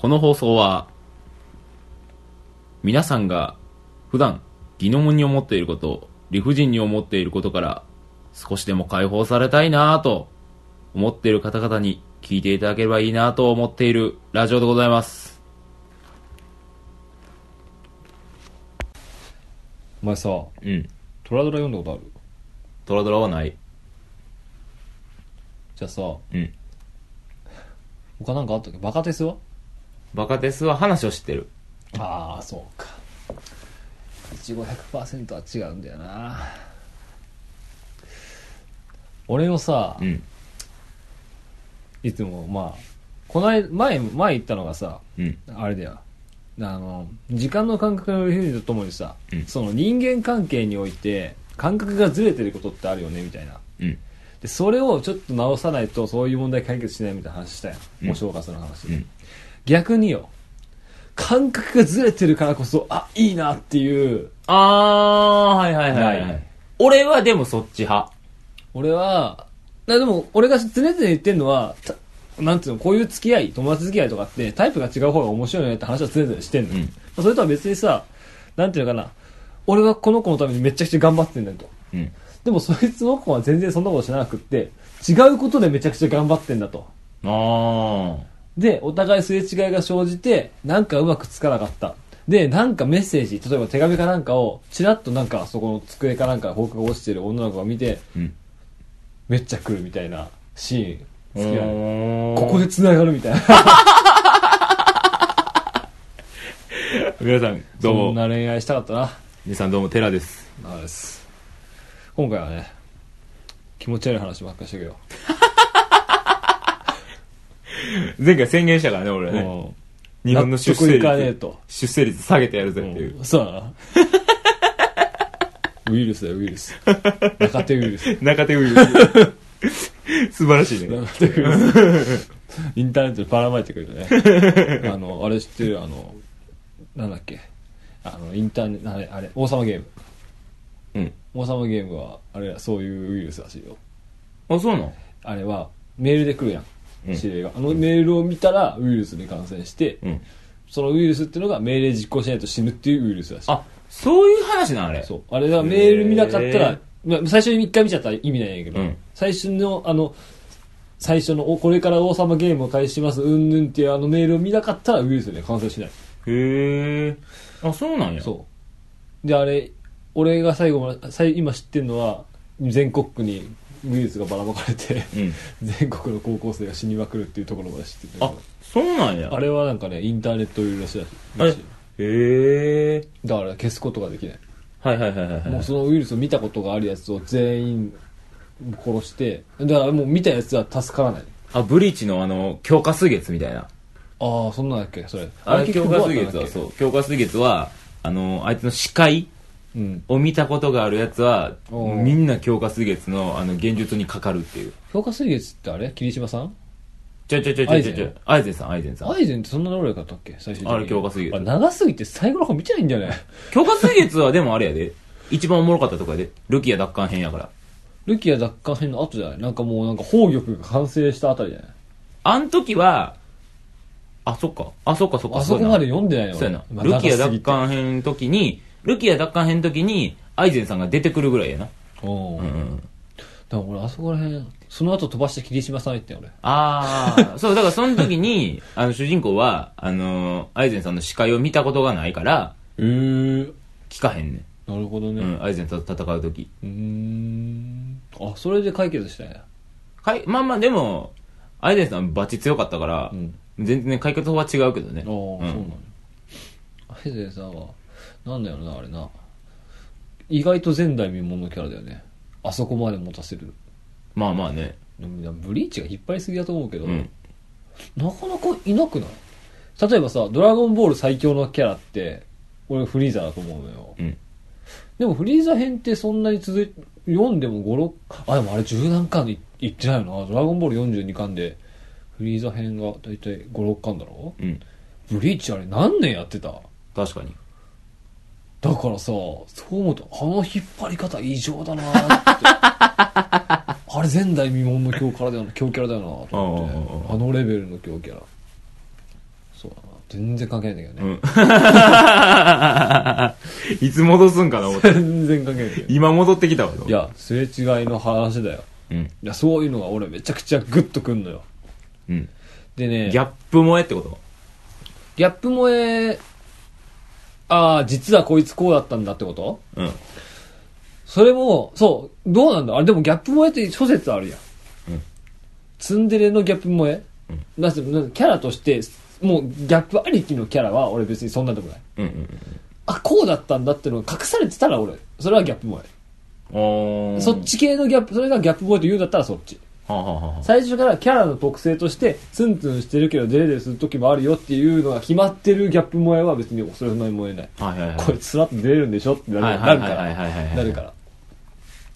この放送は、皆さんが普段疑問に思っていること、理不尽に思っていることから少しでも解放されたいなぁと思っている方々に聞いていただければいいなと思っているラジオでございます。お前さうん。トラドラ読んだことある？トラドラはない。じゃあさうん。他なんかあったっけ？バカテスは？バカテスは話を知ってる。ああそうかいちご100%は違うんだよな俺のさ、うん。いつもまあこの間前前言ったのがさうん。あれだよあの時間の感覚の理不とともにさ、うんその人間関係において感覚がずれてることってあるよねみたいなうん。でそれをちょっと直さないとそういう問題解決しないみたいな話したやん、うんお正月の話、うん。逆によ感覚がずれてるからこそあいいなっていうあー、はいはいはい、はないい。俺はでもそっち派。俺はなでも俺が常々言ってんのはたなんていうのこういう付き合い友達付き合いとかってタイプが違う方が面白いよねって話は常々してんの、うんまあそれとは別にさなんていうのかな俺はこの子のためにめちゃくちゃ頑張ってんだよとうん。でもそいつの子は全然そんなことしなくって違うことでめちゃくちゃ頑張ってんだとあー。で、お互いすれ違いが生じて、なんかうまくつかなかった。で、なんかメッセージ、例えば手紙かなんかを、ちらっとなんかそこの机かなんか放課が落ちてる女の子が見て、うん。めっちゃ来るみたいなシーン、好きなの。のここで繋がるみたいな。皆さん、どうも。そんな恋愛したかったな。皆さんどうも、テラです。です。今回はね、気持ち悪い話ばっかりしてくよ。前回宣言したからね、俺ね。も日本の出生率と、出生率下げてやるぜうっていう。んそうだな。ウイルスだよ、ウイルス。中手ウイルス。中手ウイルス。素晴らしいね。中手ウイルス。インターネットでばらまいてくるよね。あの、あれ知ってるあの、なんだっけ。あの、インターネット、あれ、あれ、王様ゲーム。うん。王様ゲームは、あれ、そういうウイルスらしいよ。あ、そうなの？あれは、メールで来るやん。うん指令が。あのメールを見たら、ウイルスに感染して、うん。そのウイルスっていうのが命令実行しないと死ぬっていうウイルスらしい。あ、そういう話な、あれ。そう。あれがメール見なかったへらー、まあ最初に一回見ちゃったら意味ないんやけど、うん最初の、あの、最初の、おこれから王様ゲームを開始します、うんぬんっていうあのメールを見なかったらウイルスで感染しない。へえ。あ、そうなんや。そう。で、あれ、俺が最後まで、最今知ってるのは、全国区にウイルスがばらまかれて、うん。全国の高校生が死にまくるっていうところまで知ってるんだあそうなんや。あれはなんかね、インターネットウイルスらしいあれらしい。へえ。だから消すことができない。はいはいはいはいはい。もうそのウイルスを見たことがあるやつを全員殺して、だからもう見たやつは助からない。あ、ブリーチのあの、強化水月みたいな。ああ、そんなんだっけそれ。あれ、強化水月はそう。強化水月は、あの、あいつの視界うん。を見たことがあるやつは、おーみんな強化水月の、あの、現実にかかるっていう。評価水月ってあれ？霧島さん？ちょちょちょちょちょちょ。アイゼンさん、アイゼンさん。アイゼンってそんな能力だったっけ？最終的に。あれ強化水月あ長すぎて最後の方見ちゃいんじゃない？強化水月はでもあれやで。一番おもろかったとこやで。ルキア奪還編やから。ルキア奪還編の後じゃない？なんかもうなんか宝玉が完成したあたりじゃない？あん時は、あ、そっか。あ、そっかそっか。あそこまでう読んでないのそうやな。俺ルキア奪還編の時に、ルキア奪還編の時に、アイゼンさんが出てくるぐらいやな。おーうんうん。だから俺あそこら辺、その後飛ばして霧島さん行ったよ俺。ああ、そう、だからその時に、あの、主人公は、あのーアイゼンさんの視界を見たことがないから、へー。聞かへんねなるほどん。ね。うん、アイゼンと戦う時。うーん。あ、それで解決したんや。かい、まあまあでも、アイゼンさんバチ強かったから、うん全然解決法は違うけどね。ああ、そうなのん。アヘゼンさんは、なんだよな、あれな。意外と前代未聞のキャラだよね。あそこまで持たせる。まあまあね。でもブリーチが引っ張りすぎだと思うけど、うん。なかなかいなくない？例えばさ、ドラゴンボール最強のキャラって、俺フリーザだと思うのよ。うん。でもフリーザ編ってそんなに続い、読んでも5、6、あ、でもあれ10何巻いいってないよな。ドラゴンボール42巻で、フリーザ編がだいたい5、6巻だろ？うん。ブリーチあれ何年やってた？確かに。だからさ、そう思うと、あの引っ張り方異常だなーって。あれ前代未聞の強キャラだよな、強キャラだよなと思ってあのレベルの強キャラ。そうだな。全然関係ないんだけどね。うん。いつ戻すんかな思って。全然関係ない。今戻ってきたわ。いや、すれ違いの話だよ。うん。いや、そういうのが俺めちゃくちゃグッとくんのよ。うん。でね、ギャップ萌えってこと？ギャップ萌え、ああ、実はこいつこうだったんだってこと？うん。それも、そう、どうなんだ？あれでもギャップ萌えって諸説あるやん。うんツンデレのギャップ萌え、だってなんかキャラとして、もうギャップありきのキャラは俺別にそんなでもない。うんうんあ、こうだったんだってのが隠されてたら俺、それはギャップ萌え。うん。おー。そっち系のギャップ、それがギャップ萌えと言うんだったらそっち。最初からキャラの特性として、ツンツンしてるけどデレデレする時もあるよっていうのが決まってるギャップ萌えは別にそれほどに萌えない。はいはいはい。こいつスラッと出れるんでしょってなはいるから。なるから。やっ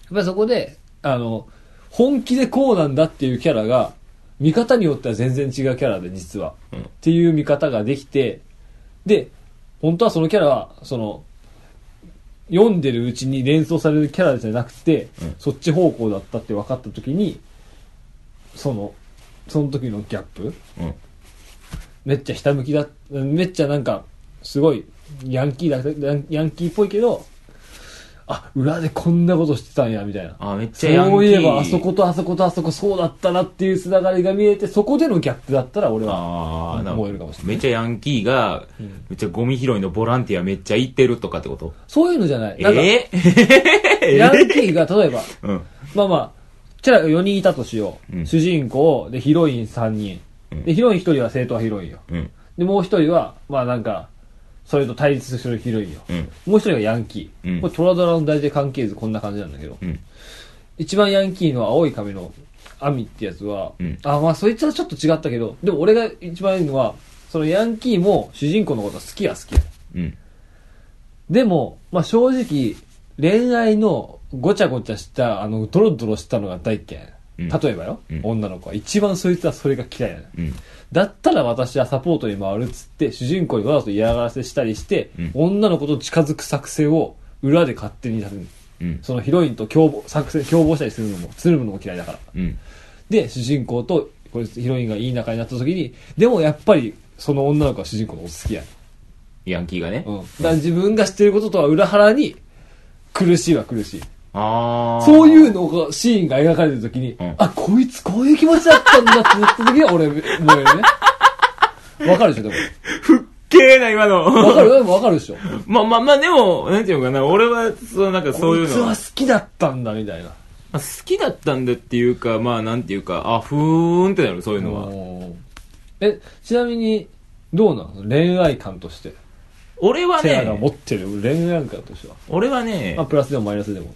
ぱりそこで、あの、本気でこうなんだっていうキャラが、見方によっては全然違うキャラで実は。うんっていう見方ができて、で、本当はそのキャラは、その、読んでるうちに連想されるキャラじゃなくて、うんそっち方向だったって分かった時に、その、その時のギャップ？うん。めっちゃひたむきだ、めっちゃなんか、すごい、ヤンキーだ、ヤンヤンキーっぽいけど、あ、裏でこんなことしてたんや、みたいな。あ、めっちゃヤンキー。そういえば、あそことあそことあそこそうだったなっていうつながりが見えて、そこでのギャップだったら俺は、ああ、な燃えるかもしれないめっちゃヤンキーが、めっちゃゴミ拾いのボランティアめっちゃ行ってるとかってこと？そういうのじゃない。なんか、ええ ヤンキーが例えば、うん。まあまあ、キャラが4人いたとしよう。うん主人公、で、ヒロイン3人。うんで、ヒロイン1人は正統派ヒロインよ。うん。で、もう1人は、まあなんか、それと対立するヒロインよ。うん。もう1人がヤンキー。うんこれトラドラの大体関係図こんな感じなんだけど。うん。一番ヤンキーの青い髪のアミってやつは、うんあ、まあそいつはちょっと違ったけど、でも俺が一番いいのは、そのヤンキーも主人公のことは好きは好きだ。うん。でも、まあ正直、恋愛のごちゃごちゃした、あの、ドロドロしたのが大嫌い。うん例えばよ、うん女の子は。一番そいつはそれが嫌いなの。うん。だったら私はサポートに回るっつって、主人公にわざと嫌がらせしたりして、うん女の子と近づく作戦を裏で勝手にやる。うん。そのヒロインと共謀、作戦、共謀したりするのも、つるむのも嫌いだから。うん。で、主人公と、こいつヒロインがいい仲になった時に、でもやっぱり、その女の子は主人公のお付き合い。ヤンキーがね。うん。だから自分が知ってることとは裏腹に、苦しいは苦しい。ああ。そういうのが、シーンが描かれてる時に、うんあ、こいつこういう気持ちだったんだってなった時は俺、もうね。わかるでしょ、でも。けーな、今の。わかる？でもわかるでしょ。まあまあまあ、でも、なんていうのかな、俺は、そう、なんかそういうのはこいつは好きだったんだ、みたいな。まあ好きだったんだっていうか、まあなんていうか、あ、ふーんってなる、そういうのは。うんえ、ちなみに、どうなの恋愛観として。俺はセアが持ね、ってる恋愛観としては。俺はねまあ、、プラスでもマイナスでも。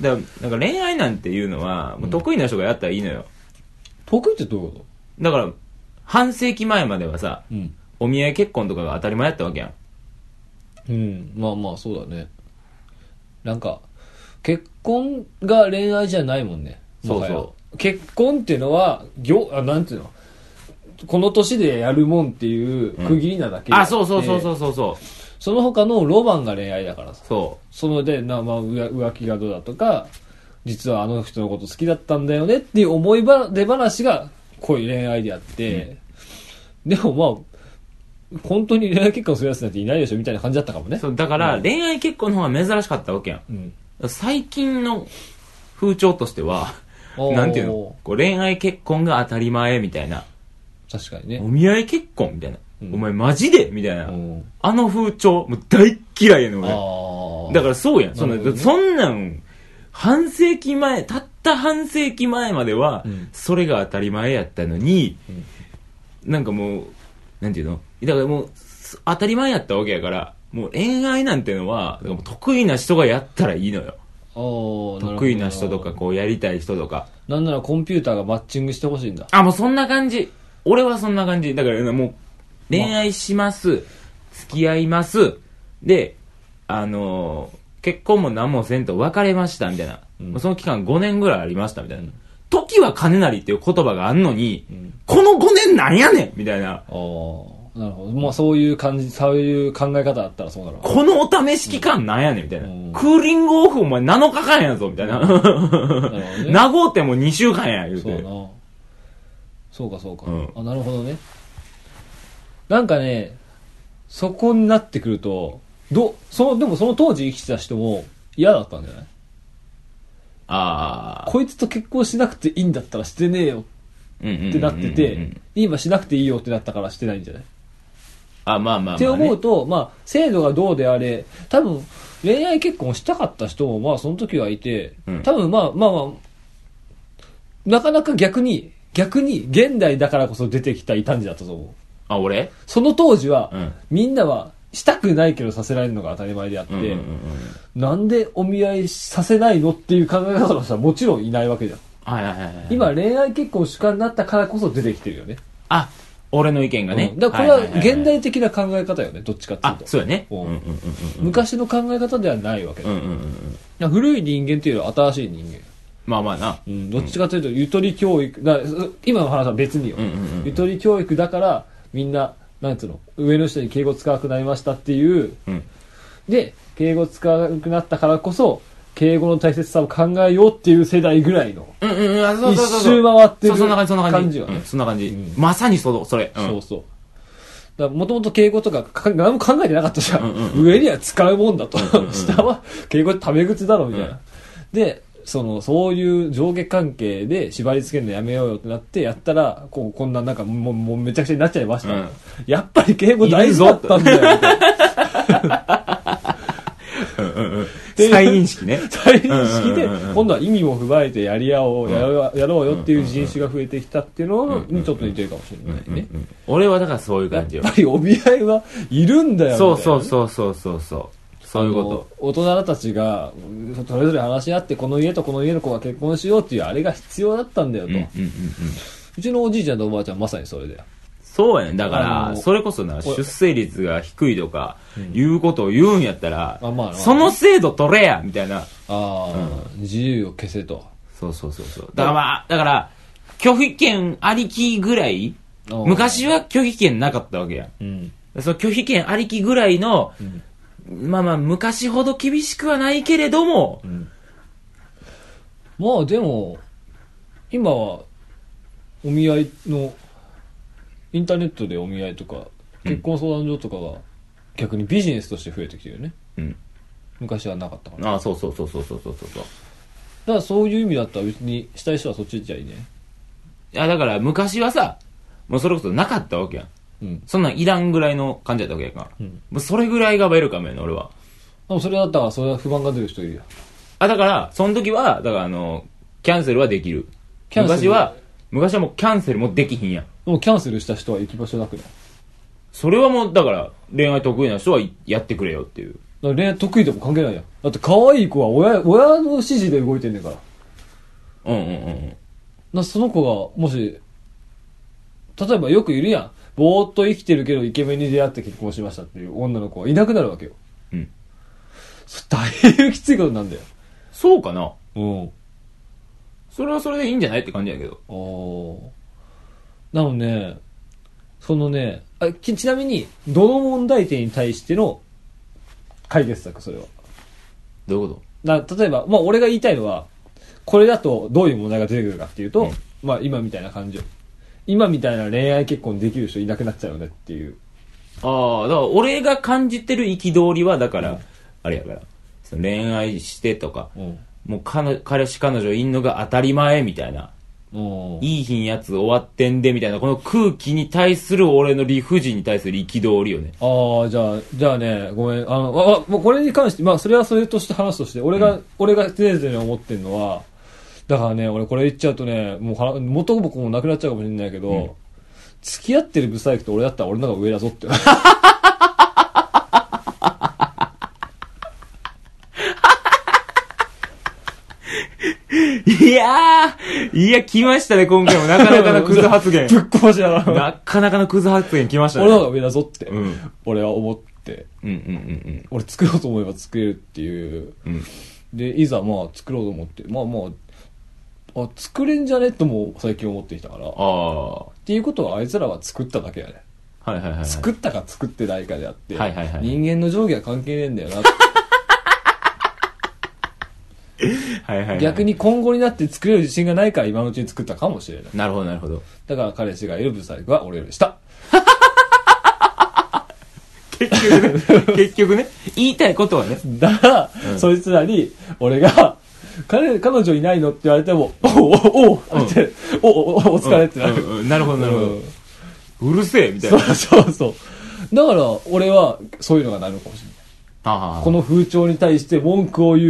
だなんか恋愛なんていうのは、もう得意な人がやったらいいのよ。得意ってどういうこだから、半世紀前まではさ、とうん。お見合い結婚とかが当たり前やったわけやん。うん。まあまあ、そうだね。なんか、結婚が恋愛じゃないもんね。そうそ結婚っていうのは、業、あ、なんていうの？この年でやるもんっていう区切りなだけであ、そうそうそうそうそうそう。その他のロマンが恋愛だからさ。そそので、な、まあ、浮浮気がどうだとか、実はあの人のこと好きだったんだよねっていう思いば、出話が恋恋愛であって、でもまあ、本当に恋愛結婚するやつなんていないでしょみたいな感じだったかもう。ね。そう、だから、うん恋愛結婚の方が珍しかったわけやん。うん。最近の風潮としては、おーなんていうの？こう恋愛結婚が当たり前みたいな。確かにねお。見合い結婚みたいな。うんお前マジで？みたいな。うんあの風潮、もう大嫌いやねん、俺。だからそうやん。そんなねそんなん、半世紀前、たった半世紀前まではうん、それが当たり前やったのに、なんかもう、なんていうの？だからもう、す当たり前やったわけやから、もう恋愛なんてのは、得意な人がやったらいいのよ。得意な人とか、。こうやりたい人とか。なんならコンピューターがマッチングしてほしいんだ。あ、もうそんな感じ。俺はそんな感じ。だからもう、恋愛します。付き合います。で、あのー結婚も何もせんと別れました、みたいな。うんその期間5年ぐらいありました、みたいな。時は金なりっていう言葉があんのに、んこの5年なんやねんみたいな。ああ。なるほど。まあそういう感じ、そういう考え方だったらそうなるわ。このお試し期間なんやねんみたいな。うんクーリングオフお前7日間やぞみたいな。なご うても2週間や、言うて。そうな。そうかそうか。うんあ、なるほどね。だなんかね、そこになってくると、ど、その、でもその当時生きてた人も嫌だったんじゃない？ああ。こいつと結婚しなくていいんだったらしてねえよっってなってて、今しなくていいよってなったからしてないんじゃない？あ、まあまあまあ、ね。って思うと、まあ、制度がどうであれ、多分、恋愛結婚したかった人も、まあ、その時はいてうん、多分、まあ、まあまあ、なかなか逆に、逆に、現代だからこそ出てきた異端児だったと思う。あ、俺？その当時は、うんみんなは、したくないけどさせられるのが当たり前であって、うんうんうんうん。なんでお見合いさせないのっていう考え方の人はもちろんいないわけじゃん。はいはいはいはい。今、恋愛結婚主観になったからこそ出てきてるよね。あ、俺の意見がね。うんだからこれは現代的な考え方よね、どっちかっていうあと。、そうやね。ううんんうんうん昔の考え方ではないわけだ、うん。うんうんうんうん。古い人間っていうより新しい人間。まあまあな。うん、どっちかというと、ゆとり教育、だ今の話は別によ、うんうんうんゆとり教育だから、みんな、なんつうの、上の人に敬語使わなくなりましたっていう、うん。で、敬語使わなくなったからこそ、敬語の大切さを考えようっていう世代ぐらいの、うんうんうん、あそうそうそう一周回ってるそんな感じ、そんな感じ。ねうんそんな感じ。うんまさにその、それ。うんそうそう。もともと敬語とかか何も考えてなかったじゃん。うんうんうん上には使うもんだと。下は敬語ってタメ口だろ、みたいな。うんで、その、そういう上下関係で縛り付けるのやめようよってなって、やったら、こう、こんななんかもう、もうめちゃくちゃになっちゃいました。うんやっぱり敬語大事だったんだよ、みたいな。ていう再認識ね。再認識でうんうんうんうん、今度は意味も踏まえてやり合おう、やろうやろうよっていう人種が増えてきたっていうのにちょっと似てるかもしれないね。うん俺はだからそういうやっ感じよぱ。りお見合いはいるんだよ、そうみたいなそうそうそうそうそう。そういうこあの大人たちがうんそれぞれ話し合ってこの家とこの家の子が結婚しようっていうあれが必要だったんだよと。と、ううんうんうんうん。ちのおじいちゃんとおばあちゃんまさにそれだよそうやね。だかあら、のそれこそな、出生率が低いとか、いうことを言うんやったらあまあまあ、その制度取れやみたいな。ああ、自由を消せとそうそうそうそう。だからまあ、だから、拒否権ありきぐらい、うん昔は拒否権なかったわけや。うんその拒否権ありきぐらいの、まあまあ、昔ほど厳しくはないけれども、まあでも今はお見合いのインターネットでお見合いとか結婚相談所とかが逆にビジネスとして増えてきてるよねうん。昔はなかったからだああ、そうそうそうそうそうそうそう。からそういう意味だったら別にしたい人はそっち行っちゃいいねいや、だから昔はさ、もうそれこそなかったわけやん。うんそんなんいらんぐらいの感じだったわけやから。うんもうそれぐらいがウェルカムやね、俺は。でもそれだったらそれは不満が出る人いるよあ、だから、その時は、だからあの、キャンセルはできる。キャンセル？昔は、昔はもうキャンセルもできひんやん。でもキャンセルした人は行き場所なくない？それはもう、だから、恋愛得意な人はやってくれよっていう。恋愛得意でも関係ないやんだって可愛い子は親親の指示で動いてんねんからうんうんうんうん。なその子がもし例えばよくいるやんぼーっと生きてるけどイケメンに出会って結婚しましたっていう女の子はいなくなるわけよ。うん。それ大変きついことなんだよ。そうかな？うん。それはそれでいいんじゃないって感じやけど。あー。なのねそのねあきちなみにどの問題点に対しての解決策それは？どういうこな例えば、まあ、俺が言いたいのは、これだとどういう問題が出てくるかっていうと、うん。まあ、今みたいな感じよ。今みたいな恋愛結婚できる人いなくなっちゃうよねっていう。とああ、だから俺が感じてる憤りは、だから、あれやから、その恋愛してとか、うん。もう彼彼氏彼女いんのが当たり前みたいな。うん。いい日んやつ終わってんでみたいな、この空気に対する俺の理不尽に対する憤りよね。ああ、じゃあ、じゃあね、ごめん。あの、あ、あもうこれに関して、まあ、それはそれとして話として、俺が、俺が常々思ってるのは、だからね、俺これ言っちゃうとね、もうは、元も子もなくなっちゃうかもしれないけど、うん付き合ってるブサイクと俺だったら俺の方が上だぞって。いやーいや、来ましたね、今回も。なかなかのクズ発言。ぶっ壊しだな。なかなかのクズ発言来ましたね。俺の方が上だぞって、うん。俺は思って、うんうんうん俺作ろうと思えば作れるっていう。うん。うん。で、いざまあ作ろうと思って、まあまあ、あ、作れんじゃね？とも最近思ってきたから。っああ。はていうことはあいつらは作っただけやね。いはいはいはい。作ったか作ってないかであって、はいはいはい人間の上下は関係ねえんだよなって。はいはいはい。逆。に今後になって作れる自信がないから今のうちに作ったかもしれない。なるほどなるほど。だから彼氏がいるブサイクは俺より下。結局ね。結局ね。言いたいことはね。だから、そいつらに、俺が、彼、彼女いないのって言われても、おうおうおうって、おおおお疲れってなる。なるほど、なるほうんど。うるせえ、みたいそうな。そうそう。だから、俺は、そういうのがなるかもしれない。あこの風潮に対して文句を言う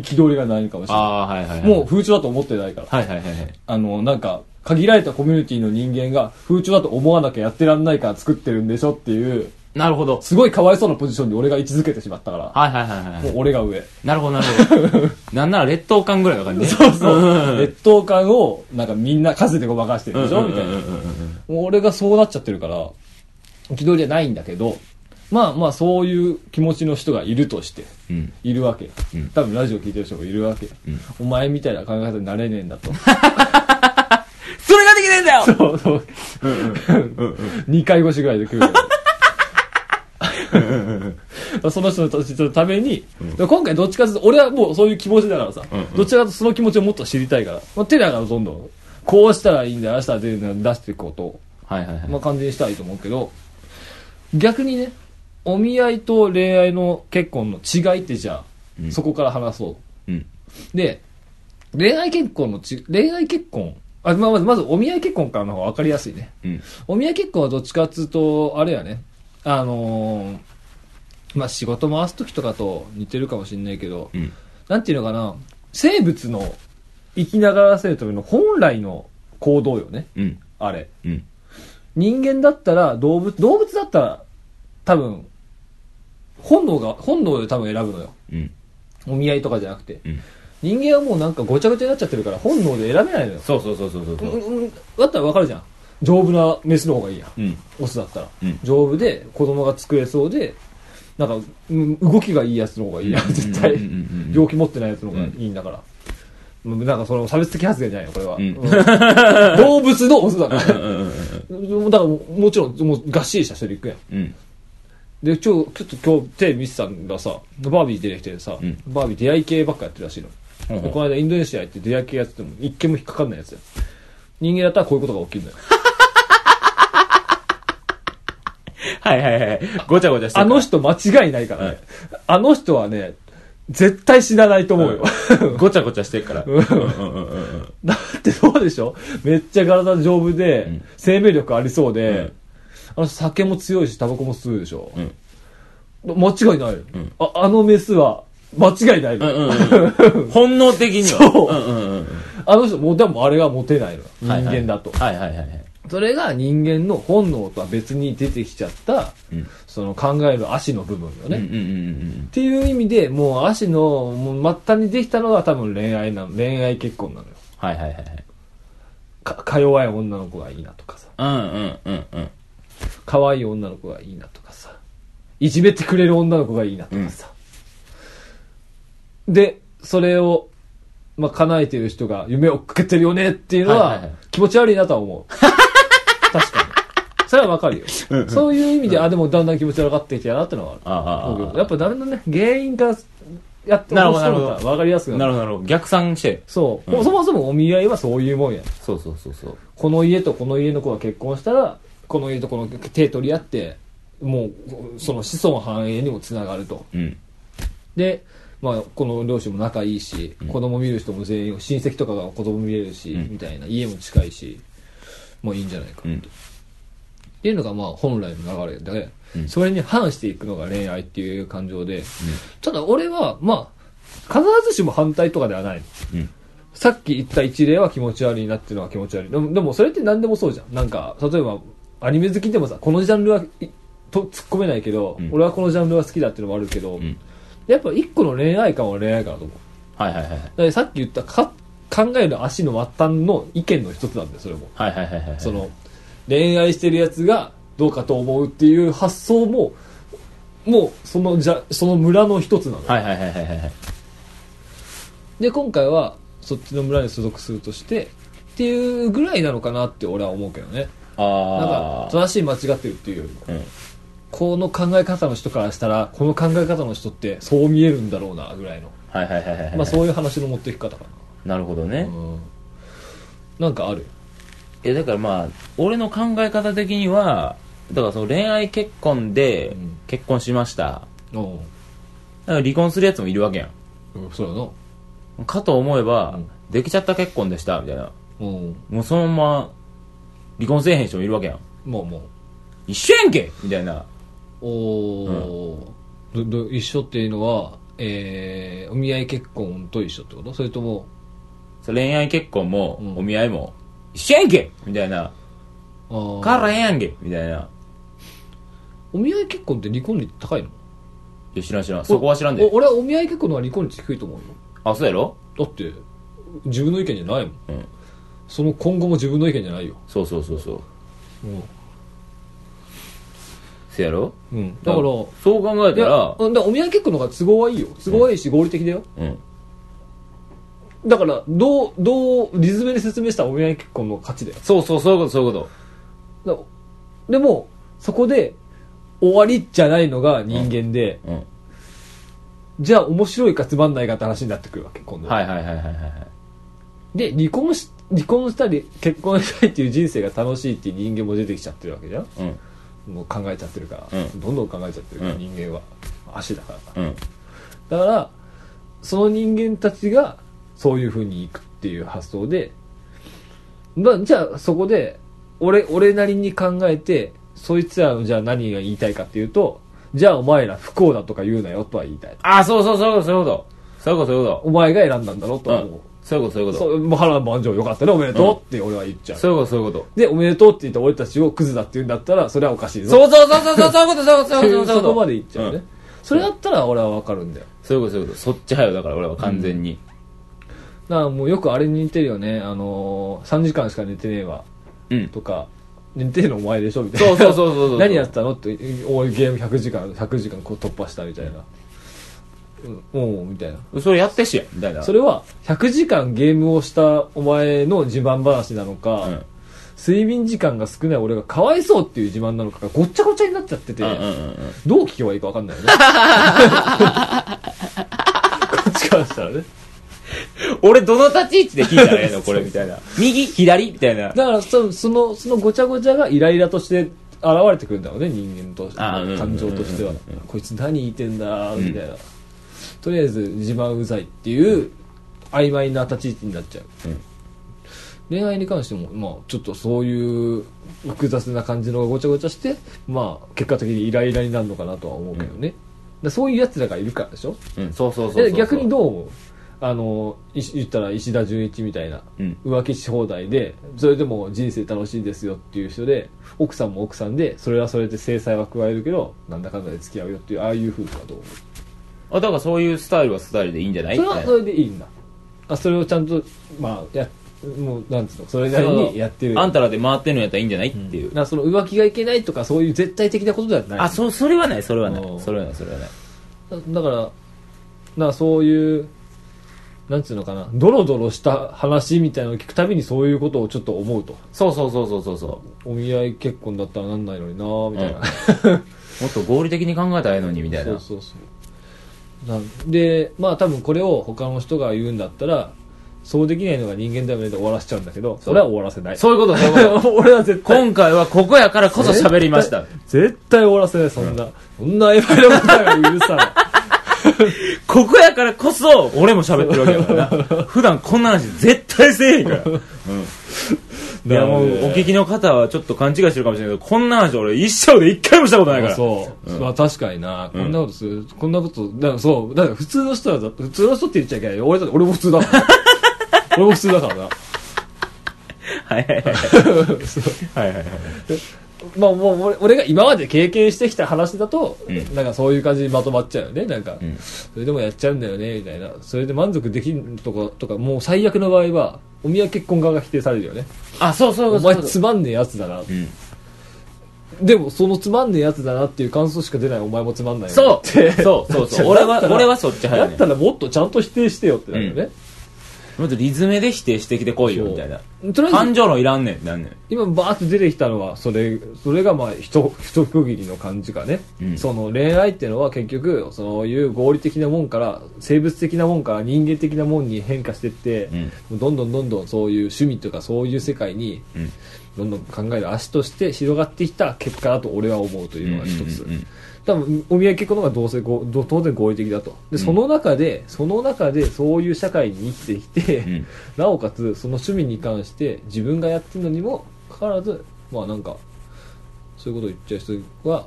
憤りがないかもしれなああ、はいはいはい。い。もう風潮だと思ってないから。はいはいはいはい。あの、なんか、限られたコミュニティの人間が風潮だと思わなきゃやってらんないから作ってるんでしょっていう、なるほど。すごいかわいそうなポジションに俺が位置づけてしまったから、はいはいはいはい。もう俺が上。なるほどなるほど。なんなら劣等感ぐらいの感じね。そうそう。ん劣等感を、なんかみんな数でごまかしてるでしょ？みたいな。うんうんうんうんもう俺がそうなっちゃってるから、憤りじゃないんだけど、まあまあそういう気持ちの人がいるとして、うん。いるわけよ。うん多分ラジオ聞いてる人がいるわけよ。うんお前みたいな考え方になれねえんだと。それができねえんだよそうそう。2回越しぐらいで来る。その人のたちのために、今回どっちかというと、俺はもうそういう気持ちだからさ、うんうんどっちかというとその気持ちをもっと知りたいから、まあ、手だからどんどん、こうしたらいいんだよ、明日は出るの出していくことを、はいはいはい。まあ、感じにしたいと思うけど、逆にね、お見合いと恋愛の結婚の違いってじゃあ、うんそこから話そう。うん。で、恋愛結婚のち、恋愛結婚、あまあ、まず、まずお見合い結婚からの方が分かりやすいね。うん。お見合い結婚はどっちかっつうと、あれやね、あのーまあ、仕事回す時とかと似てるかもしれないけど、うん。なんていうのかな、生物の生きながらせるための本来の行動よね、うん。あれ。うん。人間だったら動物、動物だったら多分、本能が、本能で多分選ぶのよ。うん。お見合いとかじゃなくて。うん。人間はもうなんかごちゃごちゃになっちゃってるから本能で選べないのよ。そうそうそうそうそうそう。うんうんだったらわかるじゃん。丈夫なメスの方がいいやん。うん。オスだったら。うん丈夫で子供が作れそうで、なんか、うん動きがいいやつの方がいいやん、絶対。病気持ってないやつの方がいいんだから。うんなんかその差別的発言じゃないよ、これは。うんうん動物のオスだから。だからももちろん、もうがっしりした人で行くやん。うん。で、ちょ、ちょっと今日テレビ見てたんがさ、バービー出てきてさ、うんバービー出会い系ばっかやってるらしいの。この間インドネシア行って出会い系やってても一件も引っかかんないやつや。人間だったらこういうことが起きるのよ。はいはいはい。ごちゃごちゃしてあるの人間違いないからね。あの人はね、絶対死なないと思うよ。ごちゃごちゃしてるから。だってそうでしょめっちゃ体丈夫で、ん生命力ありそうで、うんあの酒も強いしタバコも吸うでしょ、うん間違いないあ。あのメスは間違いない。本能的には。そう。あの人もうでもあれがモテないの。人間だと。はいはいはいはい。それが人間の本能とは別に出てきちゃった、うんその考える足の部分よね。うんうんうんっていう意味で、もう足の、もう末端にできたのが多分恋愛なの、恋愛結婚なのよ。はいはいはいはい。か、か弱い女の子がいいなとかさ、うんうんうんうん。可愛い女の子がいいなとかさ、いじめてくれる女の子がいいなとかさ。で、それを、まあ、叶えてる人が夢を追っかけてるよねっていうのははいはいはい、気持ち悪いなとは思う。確かに。それはわかるよ。そういう意味で、あ、でもだんだん気持ち悪がってきたなってのはある。ああああやっぱだんだんね、原因からやってなるほど落とし込むからわかりやすくなる。なるほどなるほど。逆算して。そう、うんそもそもお見合いはそういうもんや。そうそうそうそう。この家とこの家の子が結婚したら、この家とこの手取り合って、もう、その子孫繁栄にもつながると。うん。で、まあ、この両親も仲いいし、子供見る人も全員、親戚とかが子供見れるし、うんみたいな、家も近いし、もういいんじゃないか。うん。っていうのがまあ本来の流れで、うんそれに反していくのが恋愛っていう感情で、ただ俺は、まあ、必ずしも反対とかではない。うん。さっき言った一例は気持ち悪いなっていうのは気持ち悪い。でも、でもそれって何でもそうじゃん。なんか、例えば、アニメ好きでもさ、このジャンルはいと突っ込めないけど、うん俺はこのジャンルは好きだっていうのもあるけど、うん。やっぱ一個の恋愛観は恋愛観だと思う。はいはいはいさっき言ったか考える足の末端の意見の一つなんだよ、それも。はいはいはいはい。その、恋愛してるやつがどうかと思うっていう発想も、もう、その、じゃ、その村の一つなの。はいはいはいはいはい。で、今回は、そっちの村に所属するとして、っていうぐらいなのかなって俺は思うけどね。なんあか、正しい間違ってるっていうよりも、あ。うん。この考え方の人からしたら、この考え方の人ってそう見えるんだろうな、ぐらいの。はいはいはいはい。まあそういう話の持っていき方かな。なるほどね。うん。なんかある？いやだからまあ、俺の考え方的には、だからその恋愛結婚でうん結婚しました。うんだから離婚するやつもいるわけやうんそうやな。ん。かと思えば、うんできちゃった結婚でした、みたいな。うん。もうそのまま離婚せえへん人もいるわけやん。まあまあ。一緒やんけみたいな。おー、どど一緒っていうのは、えー、お見合い結婚と一緒ってこと？それとも、恋愛結婚も、うんお見合いも、一緒やんけみたいな。あー変わらへんやんけみたいな。お見合い結婚って離婚率高いの？いや知らん知らん。そこは知らんでお。俺はお見合い結婚の方が離婚率低いと思うよ。あ、そうやろ？だって、自分の意見じゃないもん。うん。その今後も自分の意見じゃないよ。そうそうそうそう。うん。せやろ？うん、だから、そう考えたら、らお見合い結婚の方が都合はいいよ。都合はいいし合理的だよ。うん。だから、どう、どう、リズムで説明したらお見合い結婚の勝ちだよ。そうそう、そういうこと、そういうこだでも、そこで、終わりじゃないのが人間で、と。うん。じゃあ面白いかつまんないかって話になってくるわけ、今度。はいはいはいはいはいはい。で、離婚し、離婚したり、結婚したいっていう人生が楽しいっていう人間も出てきちゃってるわけじゃんうん。もう考えちゃってるから、うんどんどん考えちゃってるから、うん人間は。足だから。うん。だから、その人間たちが、そういう風に行くっていう発想で、まあ、じゃあそこで、俺、俺なりに考えて、そいつらのじゃあ何が言いたいかっていうと、じゃあお前ら不幸だとか言うなよとは言いたい。あ、そうそう、そうそういうこと。そういうこと、そういうこお前が選んだんだろと思う。うん。そういうこと、そういうこと。そう、もう波乱万丈よかったね、おめでとうって俺は言っちゃう。そういうこと、そういうこと。で、おめでとうって言った俺たちをクズだって言うんだったら、それはおかしいぞ。そうそうそうそうそう、そういうこと、そういうこと、そういうこと。そこまで言っちゃうね。うんそれだったら俺はわかるんだよ。そういうこと、そういうこと。そっち派よ、だから俺は完全に。だからもうよくあれに似てるよね。あのー、3時間しか寝てねえわ。うん。とか、寝てるのお前でしょみたいな。そうそうそうそうそう。何やってたのって、俺ゲーム100時間、100時間こう突破したみたいな。うん、おうみたいな。それやってしや、みたいな。それは、100時間ゲームをしたお前の自慢話なのか、うん。睡眠時間が少ない俺がかわいそうっていう自慢なのかがごっちゃごちゃになっちゃってて、うんうんうんうん。どう聞けばいいかわかんないよね。こっちからしたらね。俺どの立ち位置で聞いたらええのこれみたいな。右左みたいな。だからそ、その、そのごちゃごちゃがイライラとして現れてくるんだろうね、人間と感情としてはうんうんうん。こいつ何言ってんだ、みたいな。とりあえず自慢うざいっていう曖昧な立ち位置になっちゃう。うん恋愛に関しても、まあ、ちょっとそういう複雑な感じのがごちゃごちゃして、まあ、結果的にイライラになるのかなとは思うけどね。だそういう奴らがいるからでしょ？うん、そうそうそう逆にどう思う？あの、い言ったら石田純一みたいな。うん。浮気し放題でそれでも人生楽しいですよっていう人で奥さんも奥さんでそれはそれで制裁は加えるけどなんだかんだで付き合うよっていうああいう夫婦はどう思あ、だからそういうスタイルはスタイルでいいんじゃない？うそれはそれでいいんだあそれをちゃんとまあやもうなんつうの？それなりにやってるあんたらで回ってるのやったらいいんじゃない？っていう。だからその浮気がいけないとかそういう絶対的なことではないあ、そ、それはない、それはなうんい。それはない、それはない。だからだからそういうなんつうのかなドロドロした話みたいなのを聞くたびにそういうことをちょっと思うと。そうそうそうそうそうそう。お見合い結婚だったらなんないのになーみたいな、もっと合理的に考えたらええのに、みたいな。そうそうそうなんでまあ多分これを他の人が言うんだったらそうできないのが人間だよねで終わらせちゃうんだけどそれは終わらせない。そういうこと、そういうこと。俺は絶対。今回はここやからこそ喋りました。絶対終わらせないそんな、そんな曖昧なことは許さ。ない ここやからこそ、俺も喋ってるわけだからな。普段こんな話絶対せえへんから。うん。いやもう、お聞きの方はちょっと勘違いしてるかもしれないけど、こんな話俺一生で一回もしたことないから。そう、うんまあ確かになこんなことする、こんなことだからそうだから普通の人はだ普通の人って言っちゃいけないよ俺俺も普通だから俺も普通だからなはいはいはい。はいはいはい。まあもう俺俺が今まで経験してきた話だと、うん。なんかそういう感じにまとまっちゃうよねなんか、うん。それでもやっちゃうんだよねみたいな。それで満足できんとかとかもう最悪の場合はお見合い結婚側が否定されるよね。あ、そうそうおそう。前つまんねえやつだな、うん。でもそのつまんねえやつだなっていう感想しか出ないお前もつまんないよ。ねそう。そうそうそう。俺は、俺はそっちだ早いねった。らもっとちゃんと否定してよってなるよね、もっとリズムで否定してきてこいよ、みたいな。とりあえず感情論いらんねんってなんねん。今バーって出てきたのはそれそれがまあ一一区切りの感じかね、うんその恋愛っていうのは結局そういう合理的なもんから生物的なもんから人間的なもんに変化してって、うん。もうどんどんどんどんそういう趣味とかそういう世界にうん。どんどん考える足として広がってきた結果だと俺は思うというのが一つ、うんうんうん多分お見合い結婚の方がどうせ当然合理的だと。でその中で、その中でそういう社会に生きてきて、うん。なおかつその趣味に関して自分がやってるのにもかかわらずまあなんかそういうことを言っちゃう人は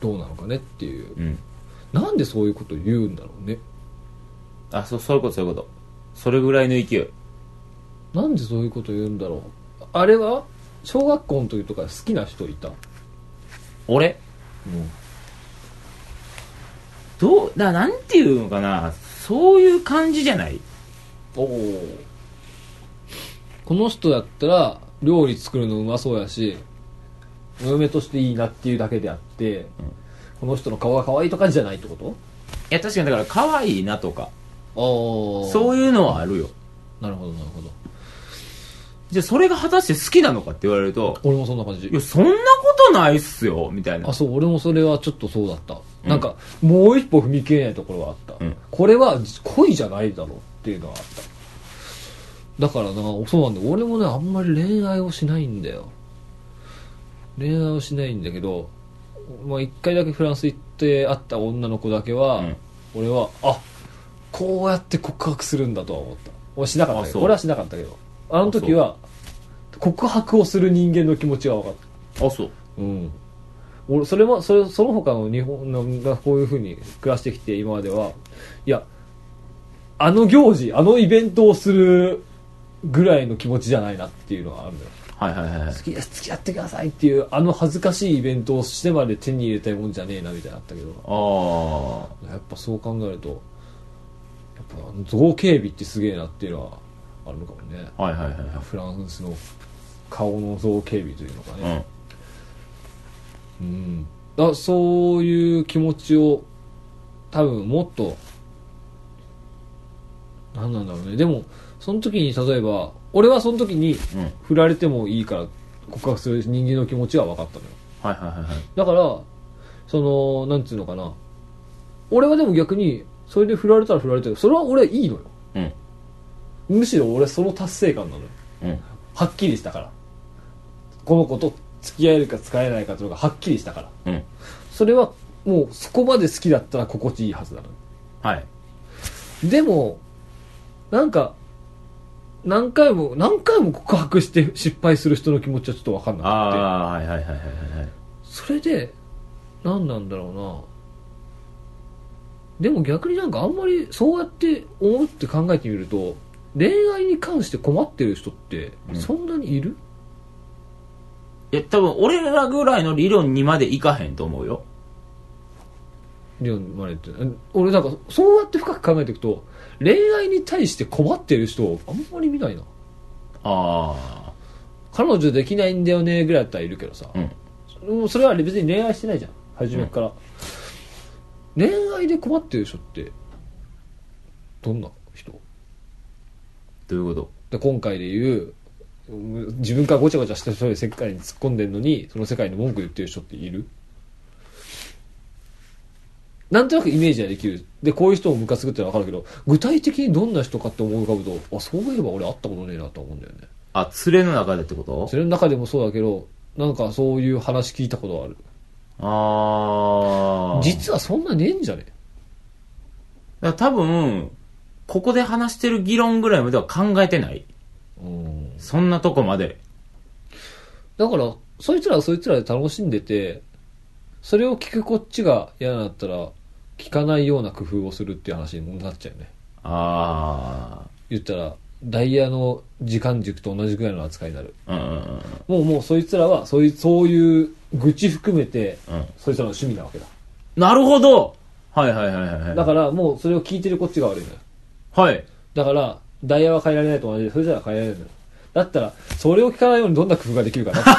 どうなのかねっていう。うん。なんでそういうことを言うんだろうね。あそうそういうことそういうこと。それぐらいの勢い。なんでそういうことを言うんだろう。あれは小学校の時とか好きな人いた？俺？どうだなんていうのかな。そういう感じじゃない。おおこの人だったら料理作るのうまそうやしお嫁としていいなっていうだけであって、この人の顔が可愛いとかじゃないってこと？いや確かにだから可愛いなとか。ああそういうのはあるよ。なるほどなるほど。じゃあそれが果たして好きなのかって言われると俺もそんな感じ。いやそんなことないっすよみたいな。あそう俺もそれはちょっとそうだった、うん。なんかもう一歩踏み切れないところはあった、うん。これは恋じゃないだろうっていうのはあった。だからなそうなんだ。よ俺もねあんまり恋愛をしないんだよ。恋愛をしないんだけどまあ一回だけフランス行って会った女の子だけは、うん。俺はあこうやって告白するんだとは思った。俺しなかったけあそう。ど俺はしなかったけど。あの時は告白をする人間の気持ちが分かった。あそううん、俺それもそれその他の日本のがこういうふうに暮らしてきて今まではいやあの行事あのイベントをするぐらいの気持ちじゃないなっていうのがあるんだよ。はいはいはいはい。付き合付き合ってくださいっていうあの恥ずかしいイベントをしてまで手に入れたいもんじゃねえなみたいなのあったけど。あやっぱそう考えるとやっぱ造形美ってすげえなっていうのはあるのかもね。あはいはいはいはい。フランスの顔の造形美というのかね、うんうん、だそういう気持ちを多分もっと何なんだろうね。でもその時に例えば俺はその時にうん。振られてもいいから告白する人間の気持ちは分かったのよ。はいはいはいはい。だからそのなんつうのかな。俺はでも逆にそれで振られたら振られたらそれは俺はいいのよ。うん。むしろ俺その達成感なのよ。うん。はっきりしたから。この子と付き合えるか使えないかというのがはっきりしたから。うん。それはもうそこまで好きだったら心地いいはずなの。はい。でもなんか何回も何回も告白して失敗する人の気持ちはちょっと分かんなくて。ああはいはいはいはいはい。それで何なんだろうな。でも逆になんかあんまりそうやって思って考えてみると恋愛に関して困ってる人ってうん。そんなにいる、いや多分俺らぐらいの理論にまでいかへんと思うよ。リオンまでって。俺なんかそうやって深く考えていくと恋愛に対して困ってる人をあんまり見ないな。あ彼女できないんだよねぐらいだったらいるけどさ。あ、うん。それは別に恋愛してないじゃん。初めから、恋愛で困ってる人ってどんな人？どういうこと？で今回で言ううん自分からごちゃごちゃした人で世界に突っ込んでるのにその世界に文句言ってる人っている？なんとなくイメージはできる。でこういう人もムカつくってのは分かるけど具体的にどんな人かって思い浮かぶとあそういえば俺会ったことねえなと思うんだよね。あ連れの中でってこと？それの中でもそうだけどなんかそういう話聞いたことある。ああ実はそんなねえんじゃね？だから多分ここで話してる議論ぐらいまでは考えてない。うんそんなとこまで。だからそいつらはそいつらで楽しんでてそれを聞くこっちが嫌だったら聞かないような工夫をするっていう話になっちゃうよね。あ言ったらダイヤの時間軸と同じぐらいの扱いになる。あうんうんうん。もうもうそいつらはそういうそういう愚痴含めてうん。そいつらの趣味なわけだ。なるほど。はいはいはいはいはい。だからもうそれを聞いてるこっちが悪いのよ。はい。だからダイヤは変えられないと同じでそいつらは変えられないのよだったらそれを聞かないようにどんな工夫ができるかなってい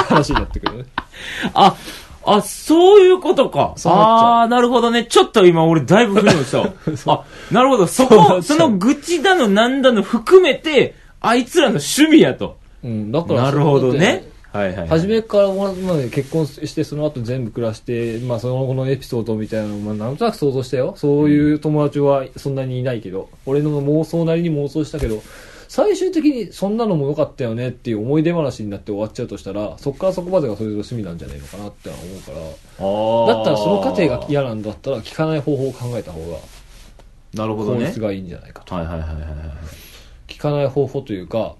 う話になってくるね あ、あ、そういうことか。ああー、なるほどね。ちょっと今俺だいぶ腑に落ちた わ。あ、なるほど。そこ、その愚痴だのなんだの含めて、あいつらの趣味やと。うんだからなるほどねて。はいはいはい。初めからまで結婚してその後全部暮らして、まあ、その後のエピソードみたいなのを、まあ、なんとなく想像したよそういう友達はそんなにいないけど、俺の妄想なりに妄想したけど最終的にそんなのも良かったよねっていう思い出話になって終わっちゃうとしたら、そっからそこまでがそれで趣味なんじゃないのかなって思うから、だったらその過程が嫌なんだったら聞かない方法を考えた方がなるほどね。効率がいいんじゃないかと。はいはいはいはいはい聞かない方法というか、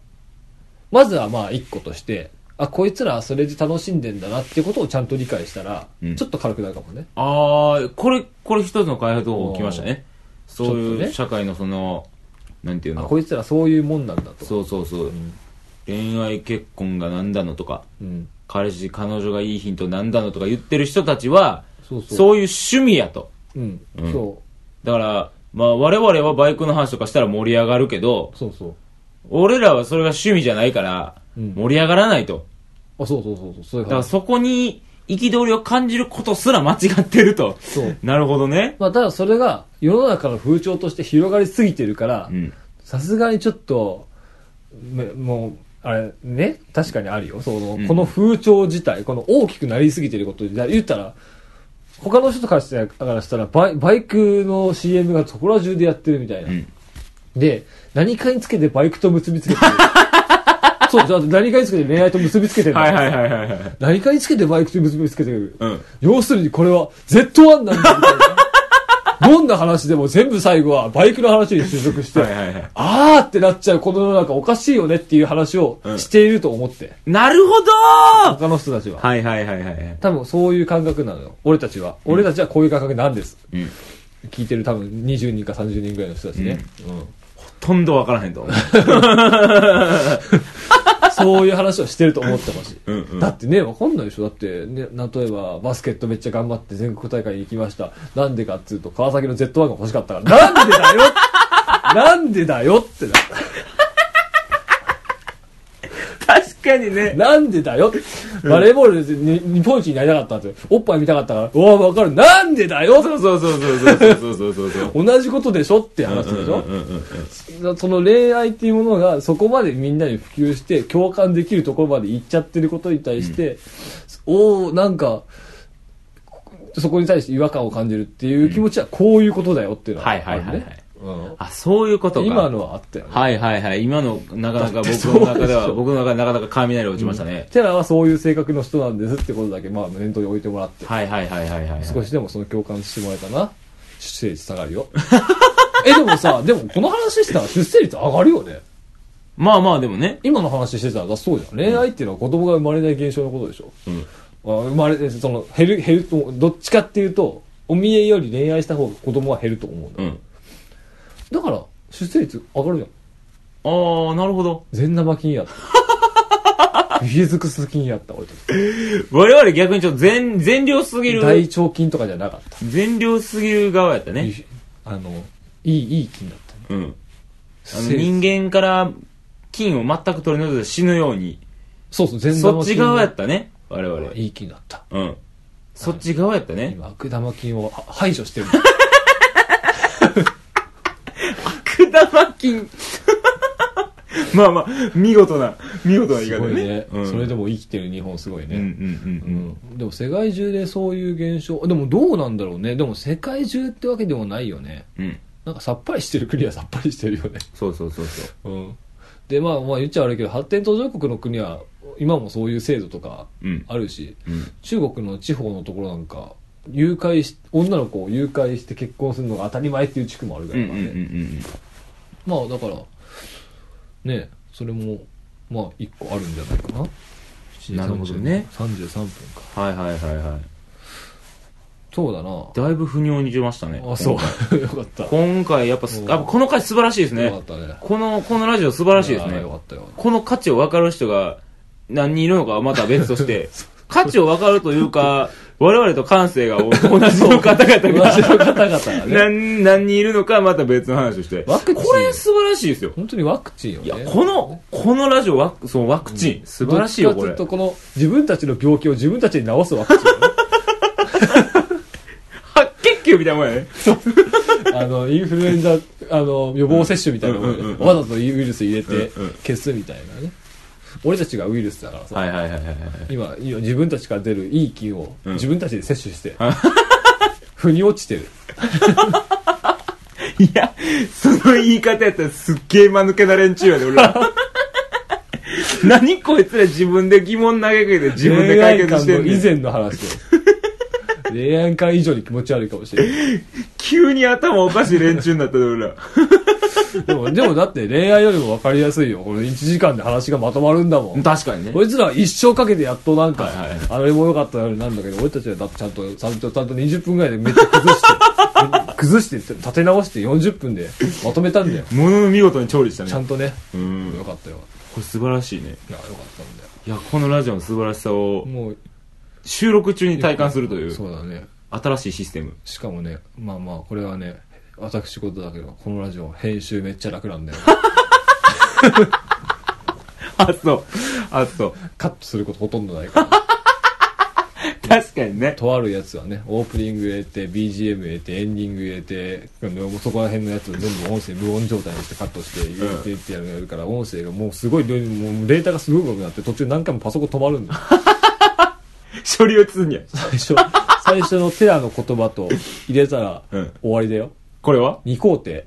まずはまあ一個として、あ、こいつらはそれで楽しんでんだなってことをちゃんと理解したら、うん。ちょっと軽くなるかもね。ああこれこれ一つの開発方法来ましたね。そういう社会のそのなんていうあ、のこいつらそういうもんなんだと。そうそうそう、恋愛結婚がなんだのとかうん。彼氏彼女がいいヒントなんだのとか言ってる人たちはそうそう。そういう趣味やとうん。うんそだからまあ我々はバイクの話とかしたら盛り上がるけどう。そうそう。俺らはそれが趣味じゃないからうん盛り上がらないと、あ、そうそうそうそう。そういう話。だからそこに憤りを感じることすら間違ってるとそう。なるほどねまあ、ただそれが世の中の風潮として広がりすぎてるからう、んさすがにちょっと、めもう、あれ、ね、確かにあるよ。その、うんこの風潮自体、この大きくなりすぎてることで、言ったら、他の人からしたらからしたらバイ、バイクの CM がそこら中でやってるみたいな。うんで、何かにつけてバイクと結びつけてる。そう、じゃあ何かにつけて恋愛と結びつけてる。はいはいはいはいはい何かにつけてバイクと結びつけてる。うん要するにこれは Z1 なんだみたいな。どんな話でも全部最後はバイクの話に収束して、はいはいはいあーってなっちゃうこの世の中おかしいよねっていう話をうんしていると思って、なるほど他の人たちは。はいはいはいはいはい多分そういう感覚なのよ。俺たちは。俺たちはこういう感覚なんです。うん聞いてる多分20人か30人ぐらいの人たちね。うんほとんどわからへんと思う そういう話をしてると思ってほしい。うんうんだってね、わかんないでしょ。だってね、例えばバスケットめっちゃ頑張って全国大会に行きました。なんでかっていうと、川崎の Z1 が欲しかったから。なんでだよ なんでだよってな。確かにね。なんでだよ？バレーボールでに日本一になりたかったんですよ。おっぱい見たかったから、おわ、わかる。なんでだよ？そうそうそうそうそうそうそうそうそう同じことでしょって話でしょ、うんうんうんうんその恋愛っていうものがそこまでみんなに普及して共感できるところまで行っちゃってることに対して、おおなんかそこに対して違和感を感じるっていう気持ちはこういうことだよっていうのははいはいはいはいあるねうんあそういうことか今のはあったよね。はいはいはい今のなかなか僕の中では僕の中でなかなか雷落ちましたね、テラはそういう性格の人なんですってことだけ、まあ、念頭に置いてもらって、はいはいはいはいはい少しでもその共感してもらえたな。出生率下がるよ。え、でもさ、でもこの話してたら出生率上がるよね。まあまあでもね今の話してたらだそうじゃん。恋愛っていうのは子供が生まれない現象のことでしょ。うんあ生まれ、その、減る、減ると、どっちかっていうと、お見えより恋愛した方が子供は減ると思うんだ。うんだから、出生率上がるじゃん。ああなるほど全生金やった。ビフィズクス金やった、俺と。我々逆にちょっと全全量すぎる大腸金とかじゃなかった。全量すぎる側やったねあの、いい、いい金だったね。うんあの人間から菌を全く取り除いて死ぬようにそうそう、全生金。そっち側やったね我々いい金だった。うんそっち側やったね今、悪玉菌をは排除してる。悪玉菌 まあまあ見事な見事な言いす方いね、うん、それでも生きてる日本すごいね。うんうんうんうんでも世界中でそういう現象、でもどうなんだろうね。でも世界中ってわけでもないよね。うんうんなんかさっぱりしてる国はさっぱりしてるよね。そうそうそうそう うん。で、まあまあ言っちゃ悪いけど、発展途上国の国は今もそういう制度とかうんあるし、うん中国の地方のところなんか、誘拐し、女の子を誘拐して結婚するのが当たり前っていう地区もあるぐうんうんらいからね。うんうんまあだから、ね、それも、まあ一個あるんじゃないかな。なるほどね33分か。はいはいはいはいそうだな。だいぶ不尿に出ましたねあ、そう。よかった。今回やっぱやっぱこの回素晴らしいですよかねったね。このこのラジオ素晴らしいですねよかったよ。この価値を分かる人が何人いるのかはまた別として、価値を分かるというか、我々と感性が 同じの方々同がじの方々がね。何何人いるのかはまた別の話として。ワクチンこれ素晴らしいですよ。本当にワクチンよね。いや、この、このラジオワク、そう、ワクチン、素晴らしいよ、これ。とこの自分たちの病気を自分たちに治すワクチンよね。白血球みたいなもんやね。あの、インフルエンザ、あの、予防接種みたいなもんねうんうんうんわざとウイルス入れてうんうん消すみたいなね。俺たちがウイルスだからさ。はいはいはいはいはい。今、今自分たちから出るいい菌をうん自分たちで摂取して、腑に落ちてる。いや、その言い方やったらすっげえ間抜けな連中やで、俺ら。何こいつら自分で疑問投げかけて自分で解決してんねん。以前の話よ。恋愛観以上に気持ち悪いかもしれない。急に頭おかしい連中になったで、俺ら。でも、でもだって恋愛よりも分かりやすいよ。これ1時間で話がまとまるんだもん。確かにね。こいつらは一生かけてやっとなんか、はいはいあれも良かったよなんだけど、俺たちはだってちゃんと、ちゃんと、ちゃんと20分ぐらいでめっちゃ崩して、崩して、立て直して40分でまとめたんだよ。ものの見事に調理したね。ちゃんとね。うん。よかったよ。これ素晴らしいね。いや、よかったんだよ。いや、このラジオの素晴らしさをもう、収録中に体感するというそうだね。新しいシステム。しかもね、まあまあ、これはね、私事だけど、このラジオ、編集めっちゃ楽なんだよ。あ、そう。あ、そう。カットすることほとんどないから。確かにね。とあるやつはね、オープニング入れて、BGM 入れて、エンディング入れて、そこら辺のやつを全部音声無音状態にしてカットして入れてってやるから、音声がもうすごいもうデータがすごい多くなって、途中何回もパソコン止まるんだよ。処理をつんや。最初、最初のテラの言葉と入れたらうん終わりだよ。これは？2工程。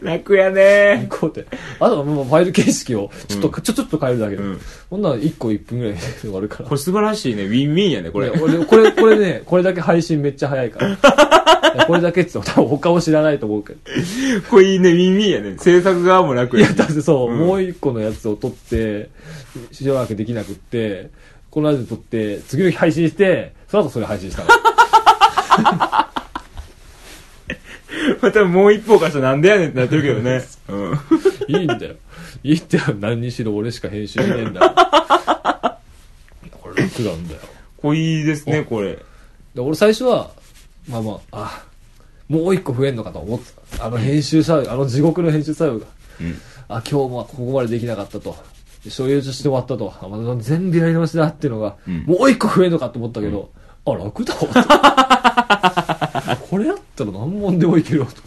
楽や2ね工程。あとはもうファイル形式をちょっと、ちょ、ちょっと変えるだけで。うんこほんなら1個1分ぐらいで終わるから。れ素晴らしいね。ウィンウィンやね、これ。ね俺これ、これね、これだけ配信めっちゃ早いから。い やこれだけって言っても多分他を知らないと思うけど。これいいね、ウィンウィンやね。制作側も楽いや、やね。だってそう、うんもう一個のやつを撮って、しばらくできなくって、このラジオ撮って、次の日配信して、その後それ配信したの。またもう一方かしたらなんでやねんってなってるけどね。うん。いいんだよ。いいってよ。何にしろ俺しか編集しねえんだよ。これ楽なんだよ。これいいですね、これ。で俺最初は、まあまあ、あ、もう一個増えんのかと思ってた。あの編集作業、あの地獄の編集作業が。うん。あ、今日もここまでできなかったと。で所有として終わったと。あまた全部やり直しだっていうのが、うんもう一個増えるのかと思ったけど、あ、楽だわ。これやったら何問でもいけるわと。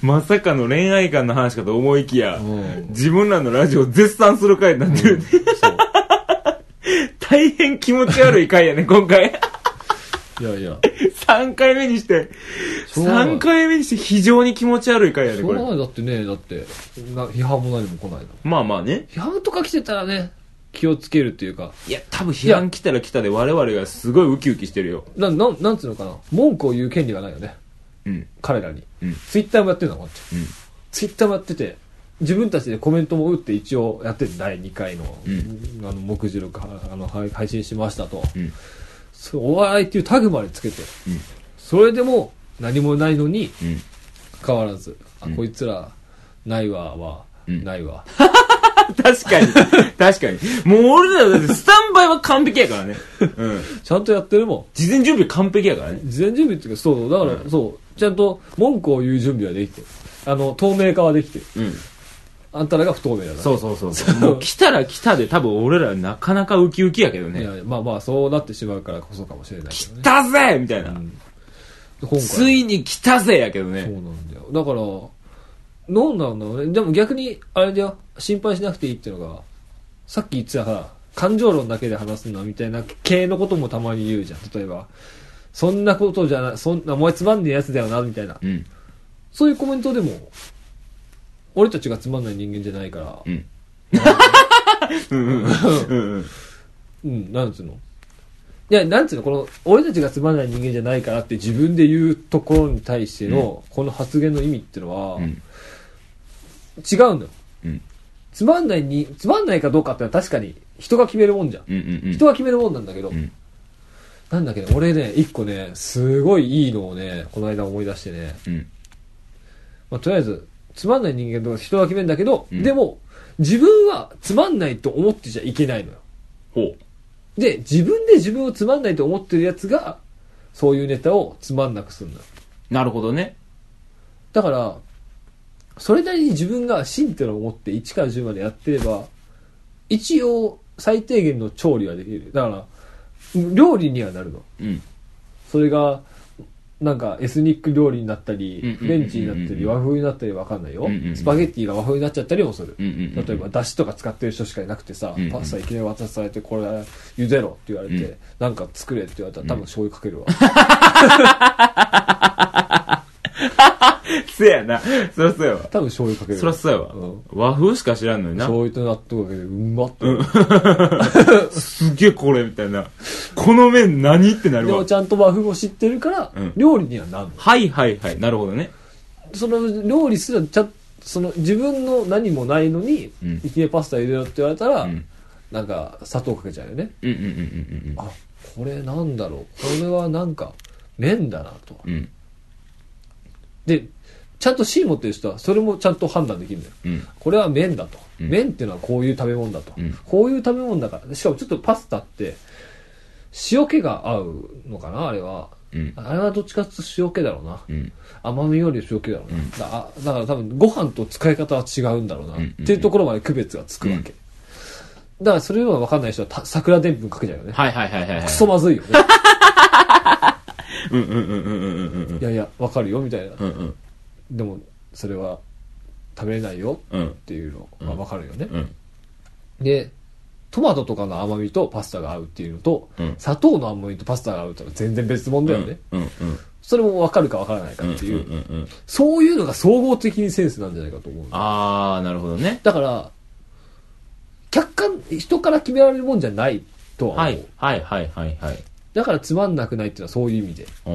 まさかの恋愛観の話かと思いきや、うん自分らのラジオを絶賛する回になってる。大変気持ち悪い回やね、今回。いやいや。3回目にして、しょうがない3回目にして非常に気持ち悪い回やね、これ。しょうがないだってね、だって、な批判も何も来ないの。まあまあね。批判とか来てたらね、気をつけるっていうか、いや、多分批判来たら来たで我々がすごいウキウキしてるよ。な、なん、なんつうのかな？文句を言う権利がないよね。うん。彼らに。うん。ツイッターもやってるのこっち。うん。ツイッターもやってて、自分たちでコメントも打って一応やってて、第2回の、うんあの、目次録、あの、はい配信しましたと。うん。そうお笑いっていうタグまでつけて、うん。それでも何もないのにうん。変わらず、あ、うんこいつら、ないわは、うんないわ。確かに。確かに。もう俺らだってスタンバイは完璧やからね。うん。ちゃんとやってるもん。事前準備完璧やからね。事前準備っていうか、そう、だから、そう、ちゃんと文句を言う準備はできてる。あの、透明化はできてる。うん。あんたらが不透明だから。そうそうそうそう。もう来たら来たで多分俺らなかなかウキウキやけどね。いや、まあまあ、そうなってしまうからこそかもしれないけどね。来たぜみたいな。うんついに来たぜやけどそうね。なんだよ。だから、なんなんだろうね。でも逆に、あれだよ、心配しなくていいっていうのが、さっき言ってたさ、感情論だけで話すのみたいな系のこともたまに言うじゃん。例えば、そんなことじゃない、そんな、お前つまんねえやつだよな、みたいな。うん。そういうコメントでも、俺たちがつまんない人間じゃないから、うん。うんうん。うんうん。うん、なんつうの？いや、なんつうの？この、俺たちがつまんない人間じゃないからって自分で言うところに対しての、この発言の意味っていうのは、うん。違うんだよ。うん。つまんないに、つまんないかどうかってのは確かに人が決めるもんじゃん。うんうんうん。人が決めるもんなんだけど、うん。なんだけど、俺ね、一個ね、すごいいいのをね、この間思い出してね、うん。まあ、とりあえず、つまんない人間とか人が決めるんだけど、うんでも、自分はつまんないと思ってちゃいけないのよ。ほで、自分で自分をつまんないと思ってるやつが、そういうネタをつまんなくするのよ。う。なるほどね。だから、それなりに自分が真ってのを持って1から10までやってれば、一応最低限の調理はできる。だから、料理にはなるの。うん。それが、なんかエスニック料理になったりフレンチになったり、和風になったりわかんないよ。スパゲッティが和風になっちゃったりもする。例えば、だしとか使ってる人しかいなくてさパスタいきなり渡されて、これ茹でろって言われうて、なんか作れって言われたら多分醤油かけるわ。せやな。そらそうやわ。多分醤油かける。そらそうやわうん。和風しか知らんのにな。醤油と納豆かけて、うんまって。すげえこれ、みたいな。この麺何ってなるわでも。ちゃんと和風を知ってるから、うん料理にはなんの。はいはいはい。なるほどね。その料理すらちゃんその自分の何もないのに、うんいきなりパスタ入れろって言われたら、うん。なんか砂糖かけちゃうよね。うんうんうんうんあ、これなんだろう。これはなんか麺だなと。うん。うん。で、ちゃんと芯持ってる人はそれもちゃんと判断できるんだよ。うん。これは麺だと。うん麺っていうのはこういう食べ物だと。うんこういう食べ物だから。しかもちょっとパスタって、塩気が合うのかなあれは。うん。あれはどっちかっていうと塩気だろうな。うん。甘みより塩気だろうな。うんだあだから多分ご飯と使い方は違うんだろうな。うんっていうところまで区別がつくわけ。だからそれは分かんない人はた桜でんぷんかけちゃうよね。はいはいはいはいはい。クソまずいよね。うんうんうんうんうんうんうんいやいや、分かるよみたいな。うんうん。でも、それは食べれないようん。っていうのは分かるよね。うん。で、トマトとかの甘みとパスタが合うっていうのと、うん。砂糖の甘みとパスタが合うってのは全然別物だよね。うんうんそれも分かるか分からないかうんっていう、うんうんうんそういうのが総合的にセンスなんじゃないかと思う。あーなるほどね。だから、客観、人から決められるもんじゃないとは思う。はいはいはいはいはいだからつまんなくないっていうのはそういう意味で。お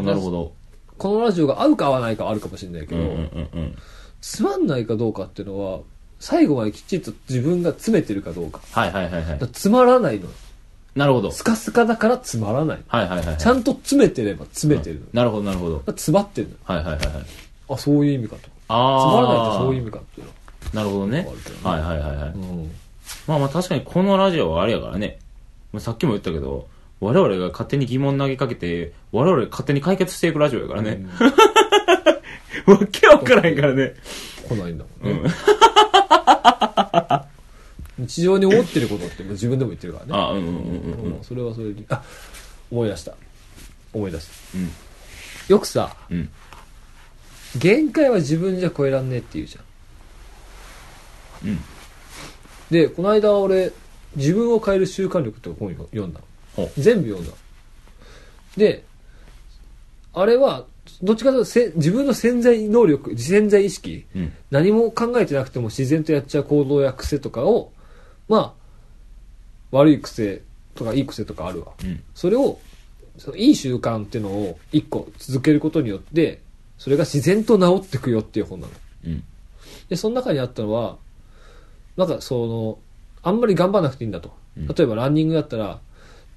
ーなるほどこのラジオが合うか合わないかはあるかもしれないけど、うんうんうんうんつまんないかどうかっていうのは、最後まできちっと自分が詰めてるかどうか。はいはいはいはいだからつまらないの。なるほどスカスカだからつまらない。はいはいはいはいちゃんと詰めてれば詰めてるの。なるほどなるほどだから詰まってるの。はいはいはいはいあ、そういう意味かと。つあまらないってあそういう意味かっていうの。なるほどねあるけどねはいはいはいはいうん。まあまあ確かにこのラジオはあれやからねまあさっきも言ったけど我々が勝手に疑問投げかけて我々が勝手に解決していくラジオやからね、わけわからへんからね来ないんだもんね。日常に思ってることって自分でも言ってるからね。あうんうんうんうんそれはそれで。あ、思い出した。思い出した。うんよくさ、うん限界は自分じゃ超えらんねえって言うじゃん。うんで、この間俺、自分を変える習慣力って本を読んだのほ。全部読んだの。で、あれは、どっちかというとせ自分の潜在能力、潜在意識、うん何も考えてなくても自然とやっちゃう行動や癖とかを、まあ、悪い癖とかいい癖とかあるわ。うんそれを、そのいい習慣っていうのを一個続けることによって、それが自然と治ってくよっていう本なの。うんで、その中にあったのは、なんかその、あんまり頑張らなくていいんだと。うん例えばランニングだったら、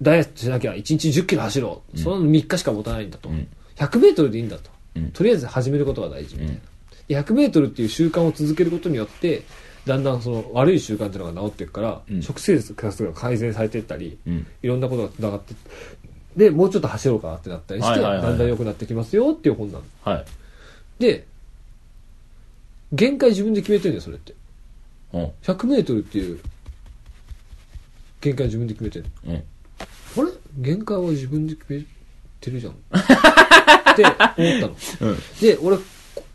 ダイエットしなきゃ1日10キロ走ろう。うんその3日しか持たないんだと。うん100メートルでいいんだと。うんとりあえず始めることが大事みたいな。で100メートルっていう習慣を続けることによって、だんだんその悪い習慣っていうのが治っていくから、うん食生活が改善されていったり、うんいろんなことが繋がってで、もうちょっと走ろうかなってなったりして、はいはいはいはいだんだん良くなってきますよっていう本なの。はいで、限界自分で決めてるんだよ、それって。ほ100メートルっていう限界自分で決めてるううん限界は自分で決めてるじゃん。って思ったの。うんで、俺、こ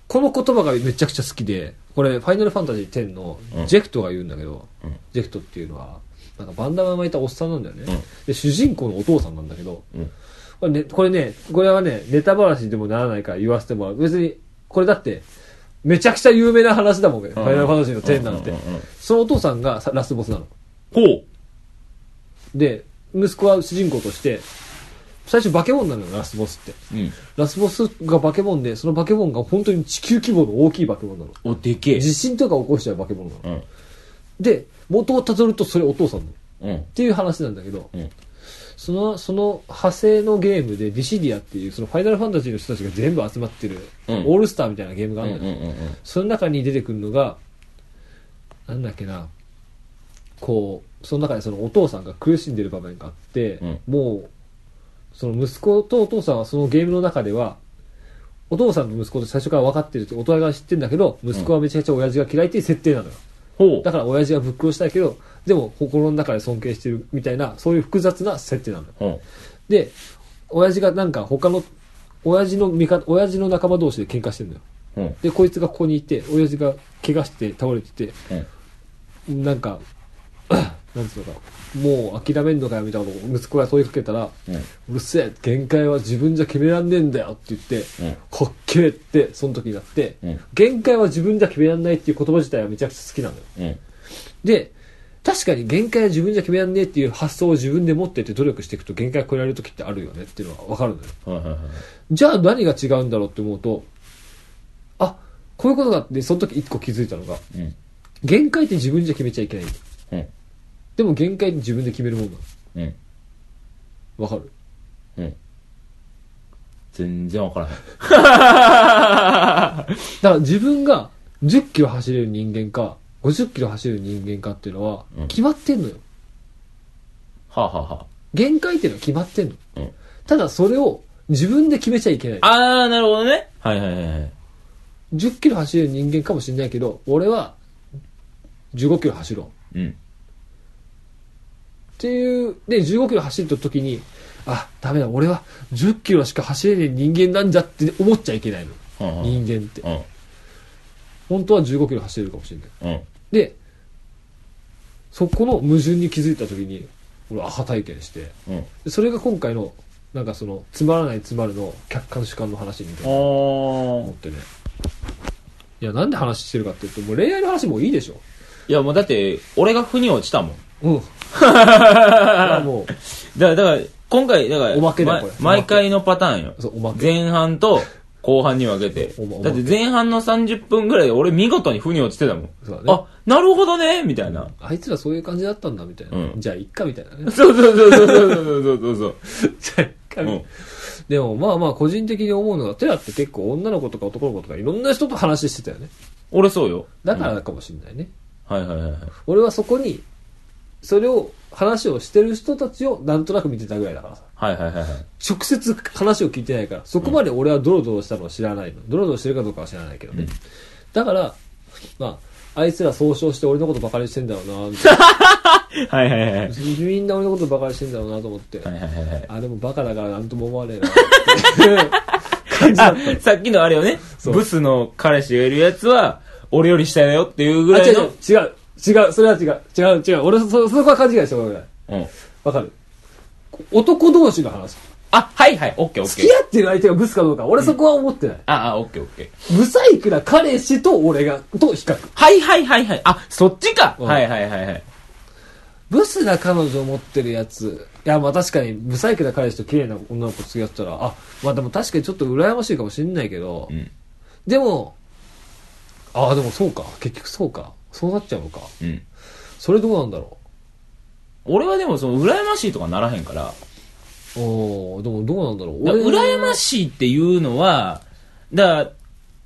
この言葉がめちゃくちゃ好きで、これ、ファイナルファンタジー10のうんジェクトが言うんだけど、うんジェクトっていうのは、なんかバンダナ巻いたおっさんなんだよね。うんで、主人公のお父さんなんだけど、うんこれね、これね、これはね、ネタ話でもならないから言わせてもらう。別に、これだって、めちゃくちゃ有名な話だもんね。ファイナルファンタジーの10なんてうんうんうんうん。そのお父さんがさラスボスなの。ほうで、息子は主人公として、最初化け物なのよ、ラスボスって。うんラスボスが化け物で、その化け物が本当に地球規模の大きい化け物なの。おでけえ地震とか起こしちゃう化け物なの。うんで、元をたどるとそれお父さんなの。うんっていう話なんだけど、うんその、その派生のゲームでディシディアっていう、そのファイナルファンタジーの人たちが全部集まってる、うんオールスターみたいなゲームがあうんるんんうんその中に出てくるのが、なんだっけな、こう、その中でそのお父さんが苦しんでる場面があって、うんもう、その息子とお父さんはそのゲームの中では、お父さんと息子と最初から分かってるって、お互いが知ってるんだけど、息子はめちゃくちゃ親父が嫌いっていう設定なのよ。ほうだから親父はぶっ殺したいけど、でも心の中で尊敬してるみたいな、そういう複雑な設定なのよ。ほで、親父がなんか他の、親父の味方、親父の仲間同士で喧嘩してるのよ。うほうで、こいつがここにいて、親父が怪我して倒れてて、うんなんか、なんつうのかもう諦めんのかよみたいなことを息子が問いかけたら、うんうるせえ限界は自分じゃ決めらんねえんだよって言って、うんかっけえってその時になって、うん限界は自分じゃ決めらんないっていう言葉自体はめちゃくちゃ好きなのようん。で確かに限界は自分じゃ決めらんねえっていう発想を自分で持ってって努力していくと限界を超えられる時ってあるよねっていうのは分かるのよはいはいはい。じゃあ何が違うんだろうって思うとあこういうことがあってその時一個気づいたのがうん。限界って自分じゃ決めちゃいけないうん。でも限界自分で決めるもんなうん。のわかる？うん。全然わからへん。だから自分が10キロ走れる人間か50キロ走れる人間かっていうのはうん決まってんのよ、はあ、はあは限界っていうのは決まってんのあ、うん。ただそれを自分で決めちゃいけないあー、なるほどね。はいはいはいはい。10キロ走れる人間かもしれないけど俺は15キロ走ろう。うん。っていうで15キロ走った時にあダメだ俺は10キロしか走れない人間なんじゃって思っちゃいけないの。はあはあ人間って。うん。本当は15キロ走れるかもしれない。うん。でそこの矛盾に気づいた時に俺アハ体験して。それが今回のなんかそのつまらないつまるの客観主観の話みたいあな思ーってね。いやなんで話してるかっていうともう恋愛の話もういいでしょいやもうだって、俺が腑に落ちたもん。うんだからもうだから、だから、今回、だから、おまけだこれ毎回のパターンよ。そうおまけ前半と後半に分けておま。だって前半の30分ぐらいで俺見事に腑に落ちてたもん。そうだねあ、なるほどねみたいな。あいつらそういう感じだったんだみたいな、うんじゃあいっかみたいなねそうそうそうそうそうそうそうそう。じゃあいっかみたいなうん。でもまあまあ個人的に思うのがテラって結構女の子とか男の子とかいろんな人と話してたよね俺そうよ。だからかもしれないね、はいはいはいはい。俺はそこにそれを話をしてる人たちをなんとなく見てたぐらいだからさはいはいはいはい。直接話を聞いてないからそこまで俺はドロドロしたのを知らないのドロドロしてるかどうかは知らないけどね、うんだからまああいつら総称して俺のことバカにしてんだろうなみたいな はいはいはいはい。みんな俺のことバカにしてんだろうなと思って、はいはいはいはい。あでもバカだからなんとも思わねえなっていう感じだあった、さっきのあれよね。そうブスの彼氏がいるやつは、俺より下だよっていうぐあ、らいの。違う違う、それは違う、違う、違う、俺そ、そそこは勘違いしてごめんなさい。うん。わかる男同士の話。あ、はいはい、オッケーオッケー。付き合ってる相手がブスかどうか、俺そこは思ってない。あ、あ、オッケーオッケー。ブサイクな彼氏と俺が、と比較。はいはいはいはい。あ、そっちか。うんはいはいはいはい。ブスな彼女を持ってるやつ。いや、まあ確かに、ブサイクな彼氏と綺麗な女の子付き合ってたら、あ、まあでも確かにちょっと羨ましいかもしんないけど、うん。でも、ああ、でもそうか。結局そうか。そうなっちゃうのか。うん。それどうなんだろ俺はでもその、羨ましいとかならへんから。う。おーでもどうなんだろう。だから羨まい。しいっていうのは、だから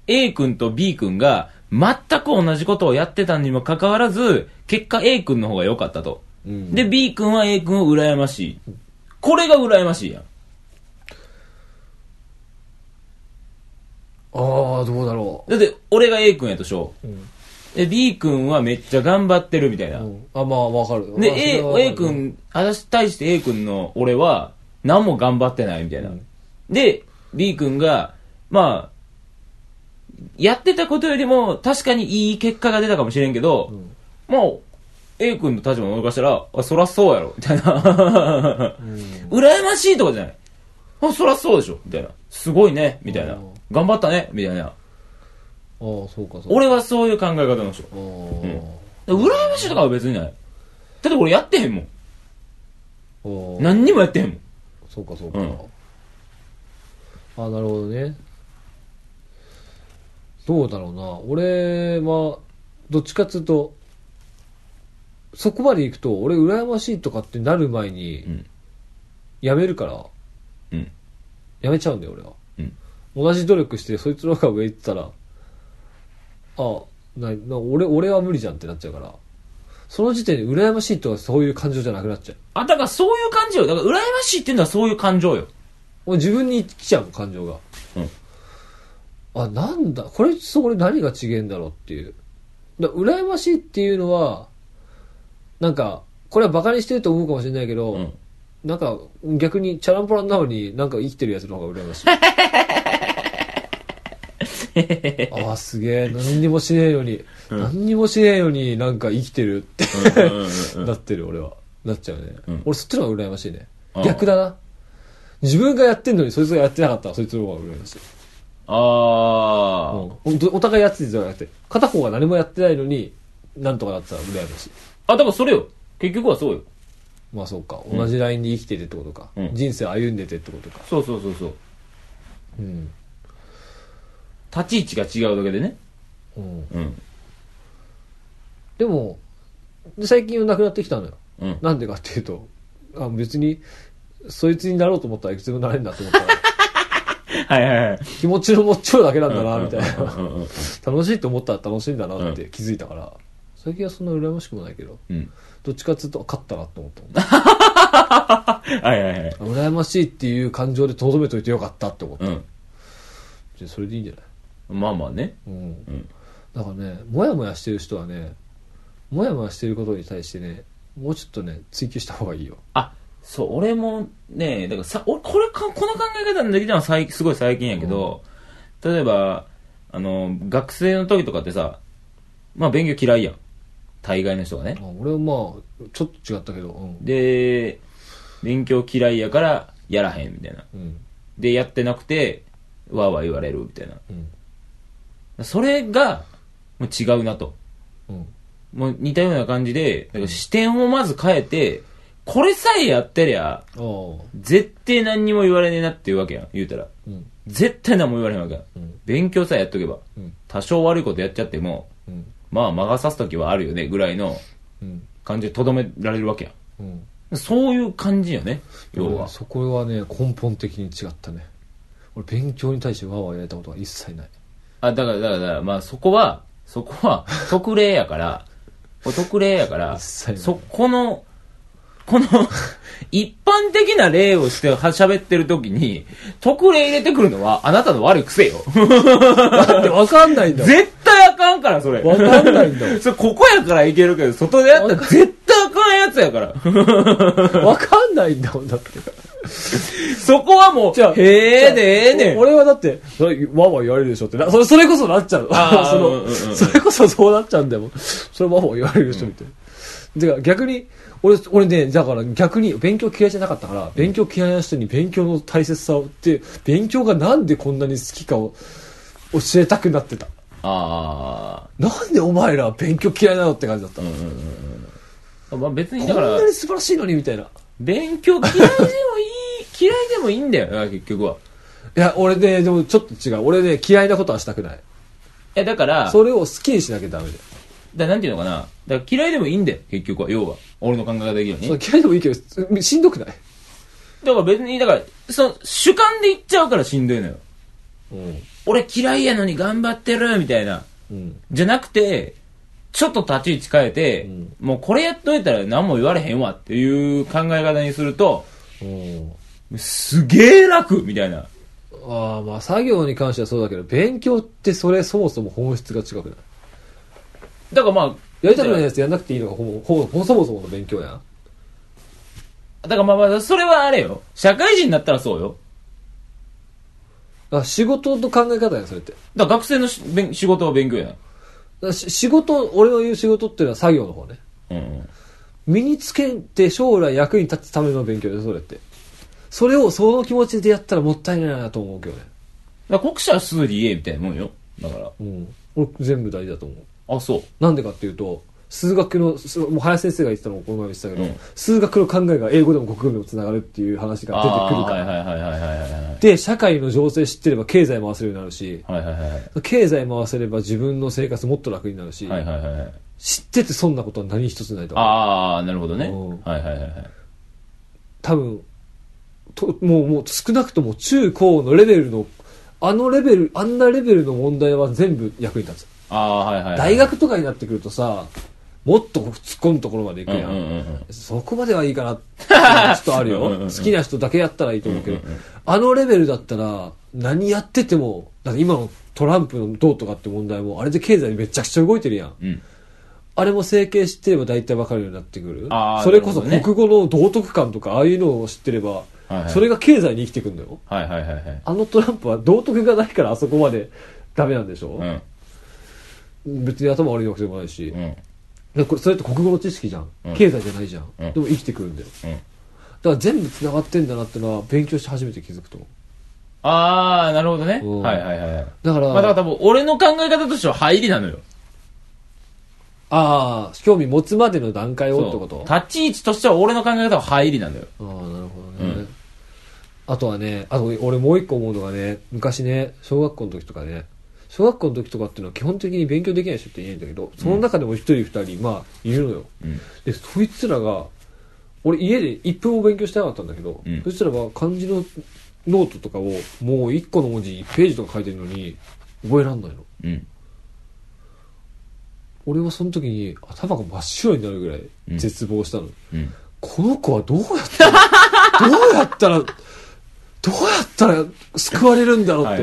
A 君と B 君が全く同じことをやってたにもかかわらず、結果 A 君の方が良かったと。うんで、B 君は A 君を羨ましい。これが羨ましいやん。ああ、どうだろだって、俺が A 君やとしょう。うん。で、B 君はめっちゃ頑張ってるみたいな。うんあ、まあ、わかる。で、まあ A、A 君、私対して A 君の俺は、何も頑張ってないみたいな。うんで、B 君が、まあ、やってたことよりも確かにいい結果が出たかもしれんけど、うんまあ、A 君の立場を動かしたら、あ、そらそうやろ、みたいな。うん 羨ましいとかじゃない。あ、そらそうでしょ、みたいな。すごいね、みたいなうん。頑張ったね、みたいな。ああ、そうか、そうか。俺はそういう考え方の人。あー羨ましいとかは別にない。だって俺やってへんもん。あー。何にもやってへんもん。そうか、そうか。うんああ、なるほどね。どうだろうな。俺は、どっちかっつうと、そこまで行くと、俺羨ましいとかってなる前にうん、やめるから、うん。やめちゃうんだよ、俺は。うん。同じ努力して、そいつの方が上行ってたら、あなな俺、俺は無理じゃんってなっちゃうから、その時点で羨ましいとかそういう感情じゃなくなっちゃう。あ、だからそういう感じよ。だから羨ましいっていうのはそういう感情よ。俺自分に来ちゃう感情が。うん。あ、なんだ、これと俺何が違えんだろうっていう。だ羨ましいっていうのは、なんか、これはバカにしてると思うかもしれないけど、うん。なんか逆にチャランポランなのになんか生きてるやつの方が羨ましい。ああ、すげえ、何にもしねえのに、何にもしねえのになんか生きてるってうんうんうんうんなってる、俺は。なっちゃうね。うん俺そっちの方が羨ましいねあ。あ逆だな。自分がやってんのにそいつがやってなかったらそいつの方が羨ましい。あうんおお互いやっててじゃなくて、片方が何もやってないのに、なんとかなったら羨ましい。あ。あ、だからそれよ。結局はそうよ。まあそうか。同じラインで生きててってことか。うん人生歩んでてってことか。そうそうそうそう。うん。立ち位置が違うだけでね。うん。うん。でも、で最近はなくなってきたのよ。うん。なんでかっていうと、あ別に、そいつになろうと思ったらいくつでもなれるんだと思ったら、はいはいはい。気持ちの持っちゃうだけなんだな、うんみたいな。うんうんうん楽しいと思ったら楽しいんだなって気づいたから、最近はそんな羨ましくもないけど、うん。どっちかっつうと勝ったなと思ったもん。はいはいはい。羨ましいっていう感情でとどめといてよかったって思った。うん。じゃあそれでいいんじゃない？まあまあね。うん。うん。だからね、もやもやしてる人はね、もやもやしてることに対してね、もうちょっとね、追求した方がいいよ。あ、そう、俺もね、だからさ、俺、これか、この考え方のできたのは最すごい最近やけど、例えば、あの、学生の時とかってさ、まあ勉強嫌いやん。大概の人がね。あ俺はまあ、ちょっと違ったけど、うん。で、勉強嫌いやからやらへんみたいな。うん。で、やってなくて、わーわー言われるみたいな。うん。それが、もう違うなと。うん。もう似たような感じで、だから視点をまず変えて、これさえやってりゃ。絶対何にも言われねえなっていうわけやん、言うたら。うん。絶対何も言われへんわけやん。うん。勉強さえやっとけば。うん。多少悪いことやっちゃっても、うん。まあ魔が差す時はあるよね、ぐらいのうん。感じで留められるわけやうん。ん。そういう感じよね、要は。そこはね、根本的に違ったね。俺、勉強に対してわーわーやれたことは一切ない。あ、だから、だからだから、まあそこは、そこは特例やから、こ れ特例やから、そこの、この、一般的な例をしては喋ってる時に、特例入れてくるのはあなたの悪い癖よ。だってわかんないんだもん。絶対あかんから、それ。わかんないんだもん。それここやからいけるけど、外でやったら絶対あかんやつやから。わかんないんだもん、だって。そこはもう、じゃあへえでええねん。俺はだって、それ、わーわー言われるでしょってな、それ、それこそなっちゃう。その、うんうんうんそれこそそうなっちゃうんだよ。それわーわー言われるでしょ、みたいな。てか、逆に、俺、俺ね、だから逆に勉強嫌いじゃなかったから、勉強嫌いな人に勉強の大切さをって、勉強がなんでこんなに好きかを教えたくなってた。あなんでお前ら勉強嫌いなのって感じだった。あ。まあ別にこだからんな、に素晴らしいのにみたいな。い勉強嫌いでも嫌いでもいいんだよな、結局は。や、俺ね、でもちょっと違う。俺ね、嫌いなことはしたくない。え、だから、それを好きにしなきゃダメだよ。だなんていうのかな。だから嫌いでもいいんだよ、結局は。要は。俺の考え方的にはね。それ嫌いでもいいけど、しんどくない？だから別に、だから、その、主観で言っちゃうからしんどいのよ。うん。俺嫌いやのに頑張ってるみたいな。うん。じゃなくて、ちょっと立ち位置変えて、うんもうこれやっといたら何も言われへんわっていう考え方にすると、うん。すげえ楽みたいな。ああ、まあ作業に関してはそうだけど、勉強ってそれそもそも本質が違くない？だからまあ、やりたくないやつやんなくていいのがほぼ、ほぼ、そもそもの勉強やん。だからまあまあ、それはあれよ。社会人になったらそうよ。あ仕事の考え方やん、それって。だから学生のし勉仕事は勉強やん。だし仕事、俺の言う仕事っていうのは作業の方ね。うんうん。身につけて将来役に立つための勉強です、それって。それをその気持ちでやったらもったいないなと思うけどね。だから国社は数理 A みたいなもんよ。だから。うん。俺全部大事だと思う。あ、そう。なんでかっていうと、数学の、すもう林先生が言ってたのもこの前も言ってたけど、うん数学の考えが英語でも国語でもつながるっていう話が出てくるから。あーはいはいはいはいはいはい。で、社会の情勢知ってれば経済回せるようになるし、はいはいはいはい。経済回せれば自分の生活もっと楽になるし、はいはいはいはい。知ってて損なことは何一つないと思う。ああ、なるほどね。うんはいはいはいはい。多分と、もう、もう少なくとも中高のレベルの、あのレベル、あんなレベルの問題は全部役に立つ。ああ、はいはいはい。大学とかになってくるとさ、もっと突っ込むところまで行くやん。うんうんうんうんそこまではいいかなってちょっとあるよ。う ん好きな人だけやったらいいと思うけど、うんうんうんあのレベルだったら、何やってても、だって今のトランプのどうとかって問題も、あれで経済めちゃくちゃ動いてるやん。うん。あれも整形知ってれば大体わかるようになってくるそれこそ国語の道徳観とか、ああいうのを知ってれば、はいはいそれが経済に生きてくんだよ。はいはいはいはい。あのトランプは道徳がないからあそこまでダメなんでしょ、うん。別に頭悪いわけでもないし、うん。でこれそれって国語の知識じゃん、うん経済じゃないじゃん、うんでも生きてくるんだようん。だから全部繋がってんだなってのは勉強して初めて気づくと思うあー、なるほどね。うんはいはいはい。だから、まあだから多分、俺の考え方としては入りなのよ。ああ興味持つまでの段階をってこと？立ち位置としては俺の考え方は入りなのよ。ああなるほどね、うんあとはねあと俺もう一個思うのがね昔ね小学校の時とかね小学校の時とかっていうのは基本的に勉強できない人っていないんだけどその中でも一人二人まあいるのようん。でそいつらが俺家で1分も勉強してなかったんだけど、うんそしたらば漢字のノートとかをもう1個の文字1ページとか書いてるのに覚えらんないのうん。俺はその時に頭が真っ白になるぐらい絶望したの、うん。この子はどうやったらどうやったらどうやったら救われるんだろうって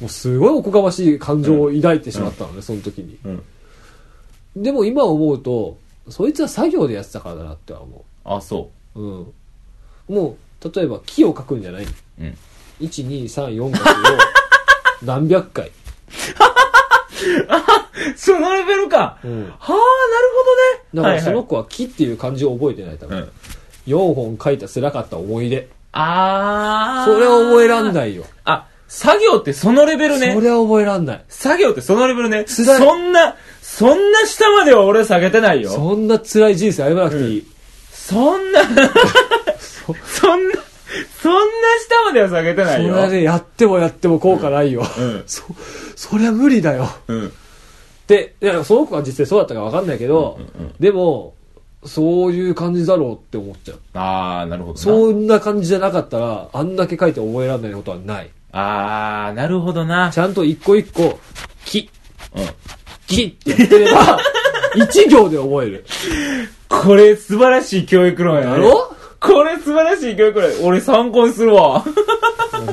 もうすごいおこがましい感情を抱いてしまったのね、その時に。うん。でも今思うとそいつは作業でやってたからだなっては思あ、そう。うん。もう例えば木を書くんじゃない。うん。1234書くを何百回、そのレベルか。うん、はあ、なるほどね。だからそのはい。子は木っていう漢字を覚えてない多分、はいうん。4本書いた辛かった思い出あー。それは覚えらんないよあ、作業ってそのレベルねそ。れは覚えらんない作業ってそのレベルね。辛いそんな、そんな下までは俺下げてないよ。そんな辛い人生歩まなくていい、そんな、そんな、そんな下までは下げてないよ。それはね、やってもやっても効果ないよ。うんそ、そりゃ無理だよ。うん。で、いや、その子が実際そうだったかわかんないけど、でも、そういう感じだろうって思っちゃう。あー、なるほどな。そんな感じじゃなかったら、あんだけ書いて覚えられないことはない。あー、なるほどな。ちゃんと一個一個、木、うん。木って言ってれば、一行で覚える。これ素晴らしい教育論やね。だろ？これ素晴らしい教育論。俺参考にするわ。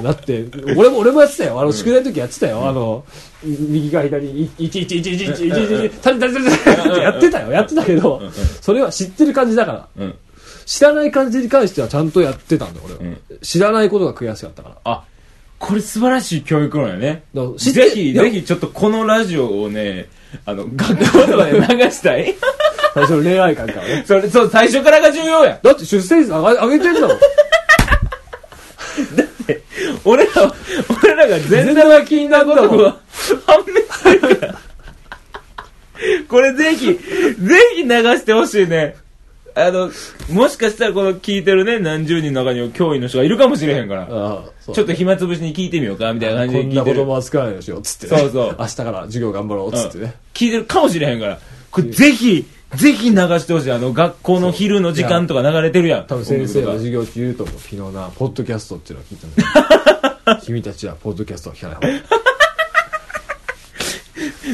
だって、俺も、俺もやってたよ。あの、宿題の時やってたよ。あの、右から左に、1、1、1、1、1、1、1、1、タリタリタリタリってやってたよ。やってたけど、それは知ってる感じだから。知らない感じに関してはちゃんとやってたんだ、俺は。知らないことが悔しかったから。あ、これ素晴らしい教育論やね。ぜひ、ぜひちょっとこのラジオをね、あの、学校とかで流したい最初の恋愛感からね。それ、そう、最初からが重要や。だって出生率上が上げてんだもん。俺ら、俺らが全然然気になったもん。判明するから。これぜひ、ぜひ流してほしいね。あの、もしかしたらこの聞いてるね、何十人の中には教員の人がいるかもしれへんから。ちょっと暇つぶしに聞いてみようか、みたいな感じこんなで聞いてる。言葉は使わないようにしよう、つってね。そうそう明日から授業頑張ろう、つってね。聞いてるかもしれへんから。これぜひ、ぜひ流してほしい。あの、学校の昼の時間とか流れてるやん。多分先生は授業中言うと思う。昨日な、ポッドキャストっていうのを聞いたんだよ君たちはポッドキャストを聞かない方がいい。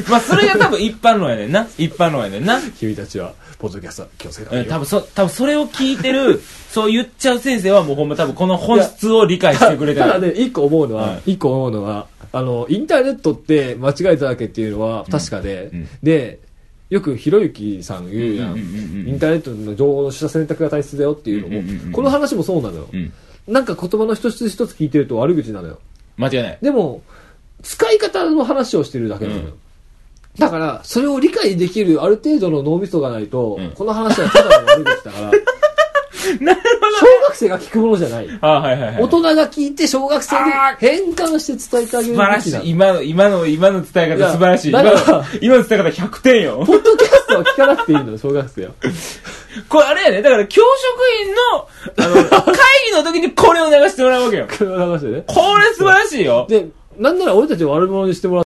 まあ、それが多分一般論やねんな。一般論やねんな。君たちはポッドキャスト気をつけた方がいい多分そ、多分それを聞いてる、そう言っちゃう先生はもうほんま多分この本質を理解してくれてる。ただね、一個思うのは、はい一個思うのは、あの、インターネットって間違えただけっていうのは確かで、で、よくひろゆきさん言うやん,、インターネットの情報の取捨選択が大切だよっていうのも、うんうんうんうんこの話もそうなのよ。うん。なんか言葉の一つ一つ聞いてると悪口なのよ。間違いない。でも、使い方の話をしてるだけなのよ。うんだから、それを理解できるある程度の脳みそがないと、うんこの話はただの悪口だから、なる小学生が聞くものじゃない。ほど。あはいはいはい。大人が聞いて小学生に変換して伝えてあげる素晴らしい今の、今の、今の伝え方素晴らしい。今だからの、今の伝え方100点よ。ポッドキャストは聞かなくていいのよ、小学生は。これあれやね。だから教職員の、あの、会議の時にこれを流してもらうわけよ。これを流してね。これ素晴らしいよ。で、なんなら俺たちを悪者にしてもら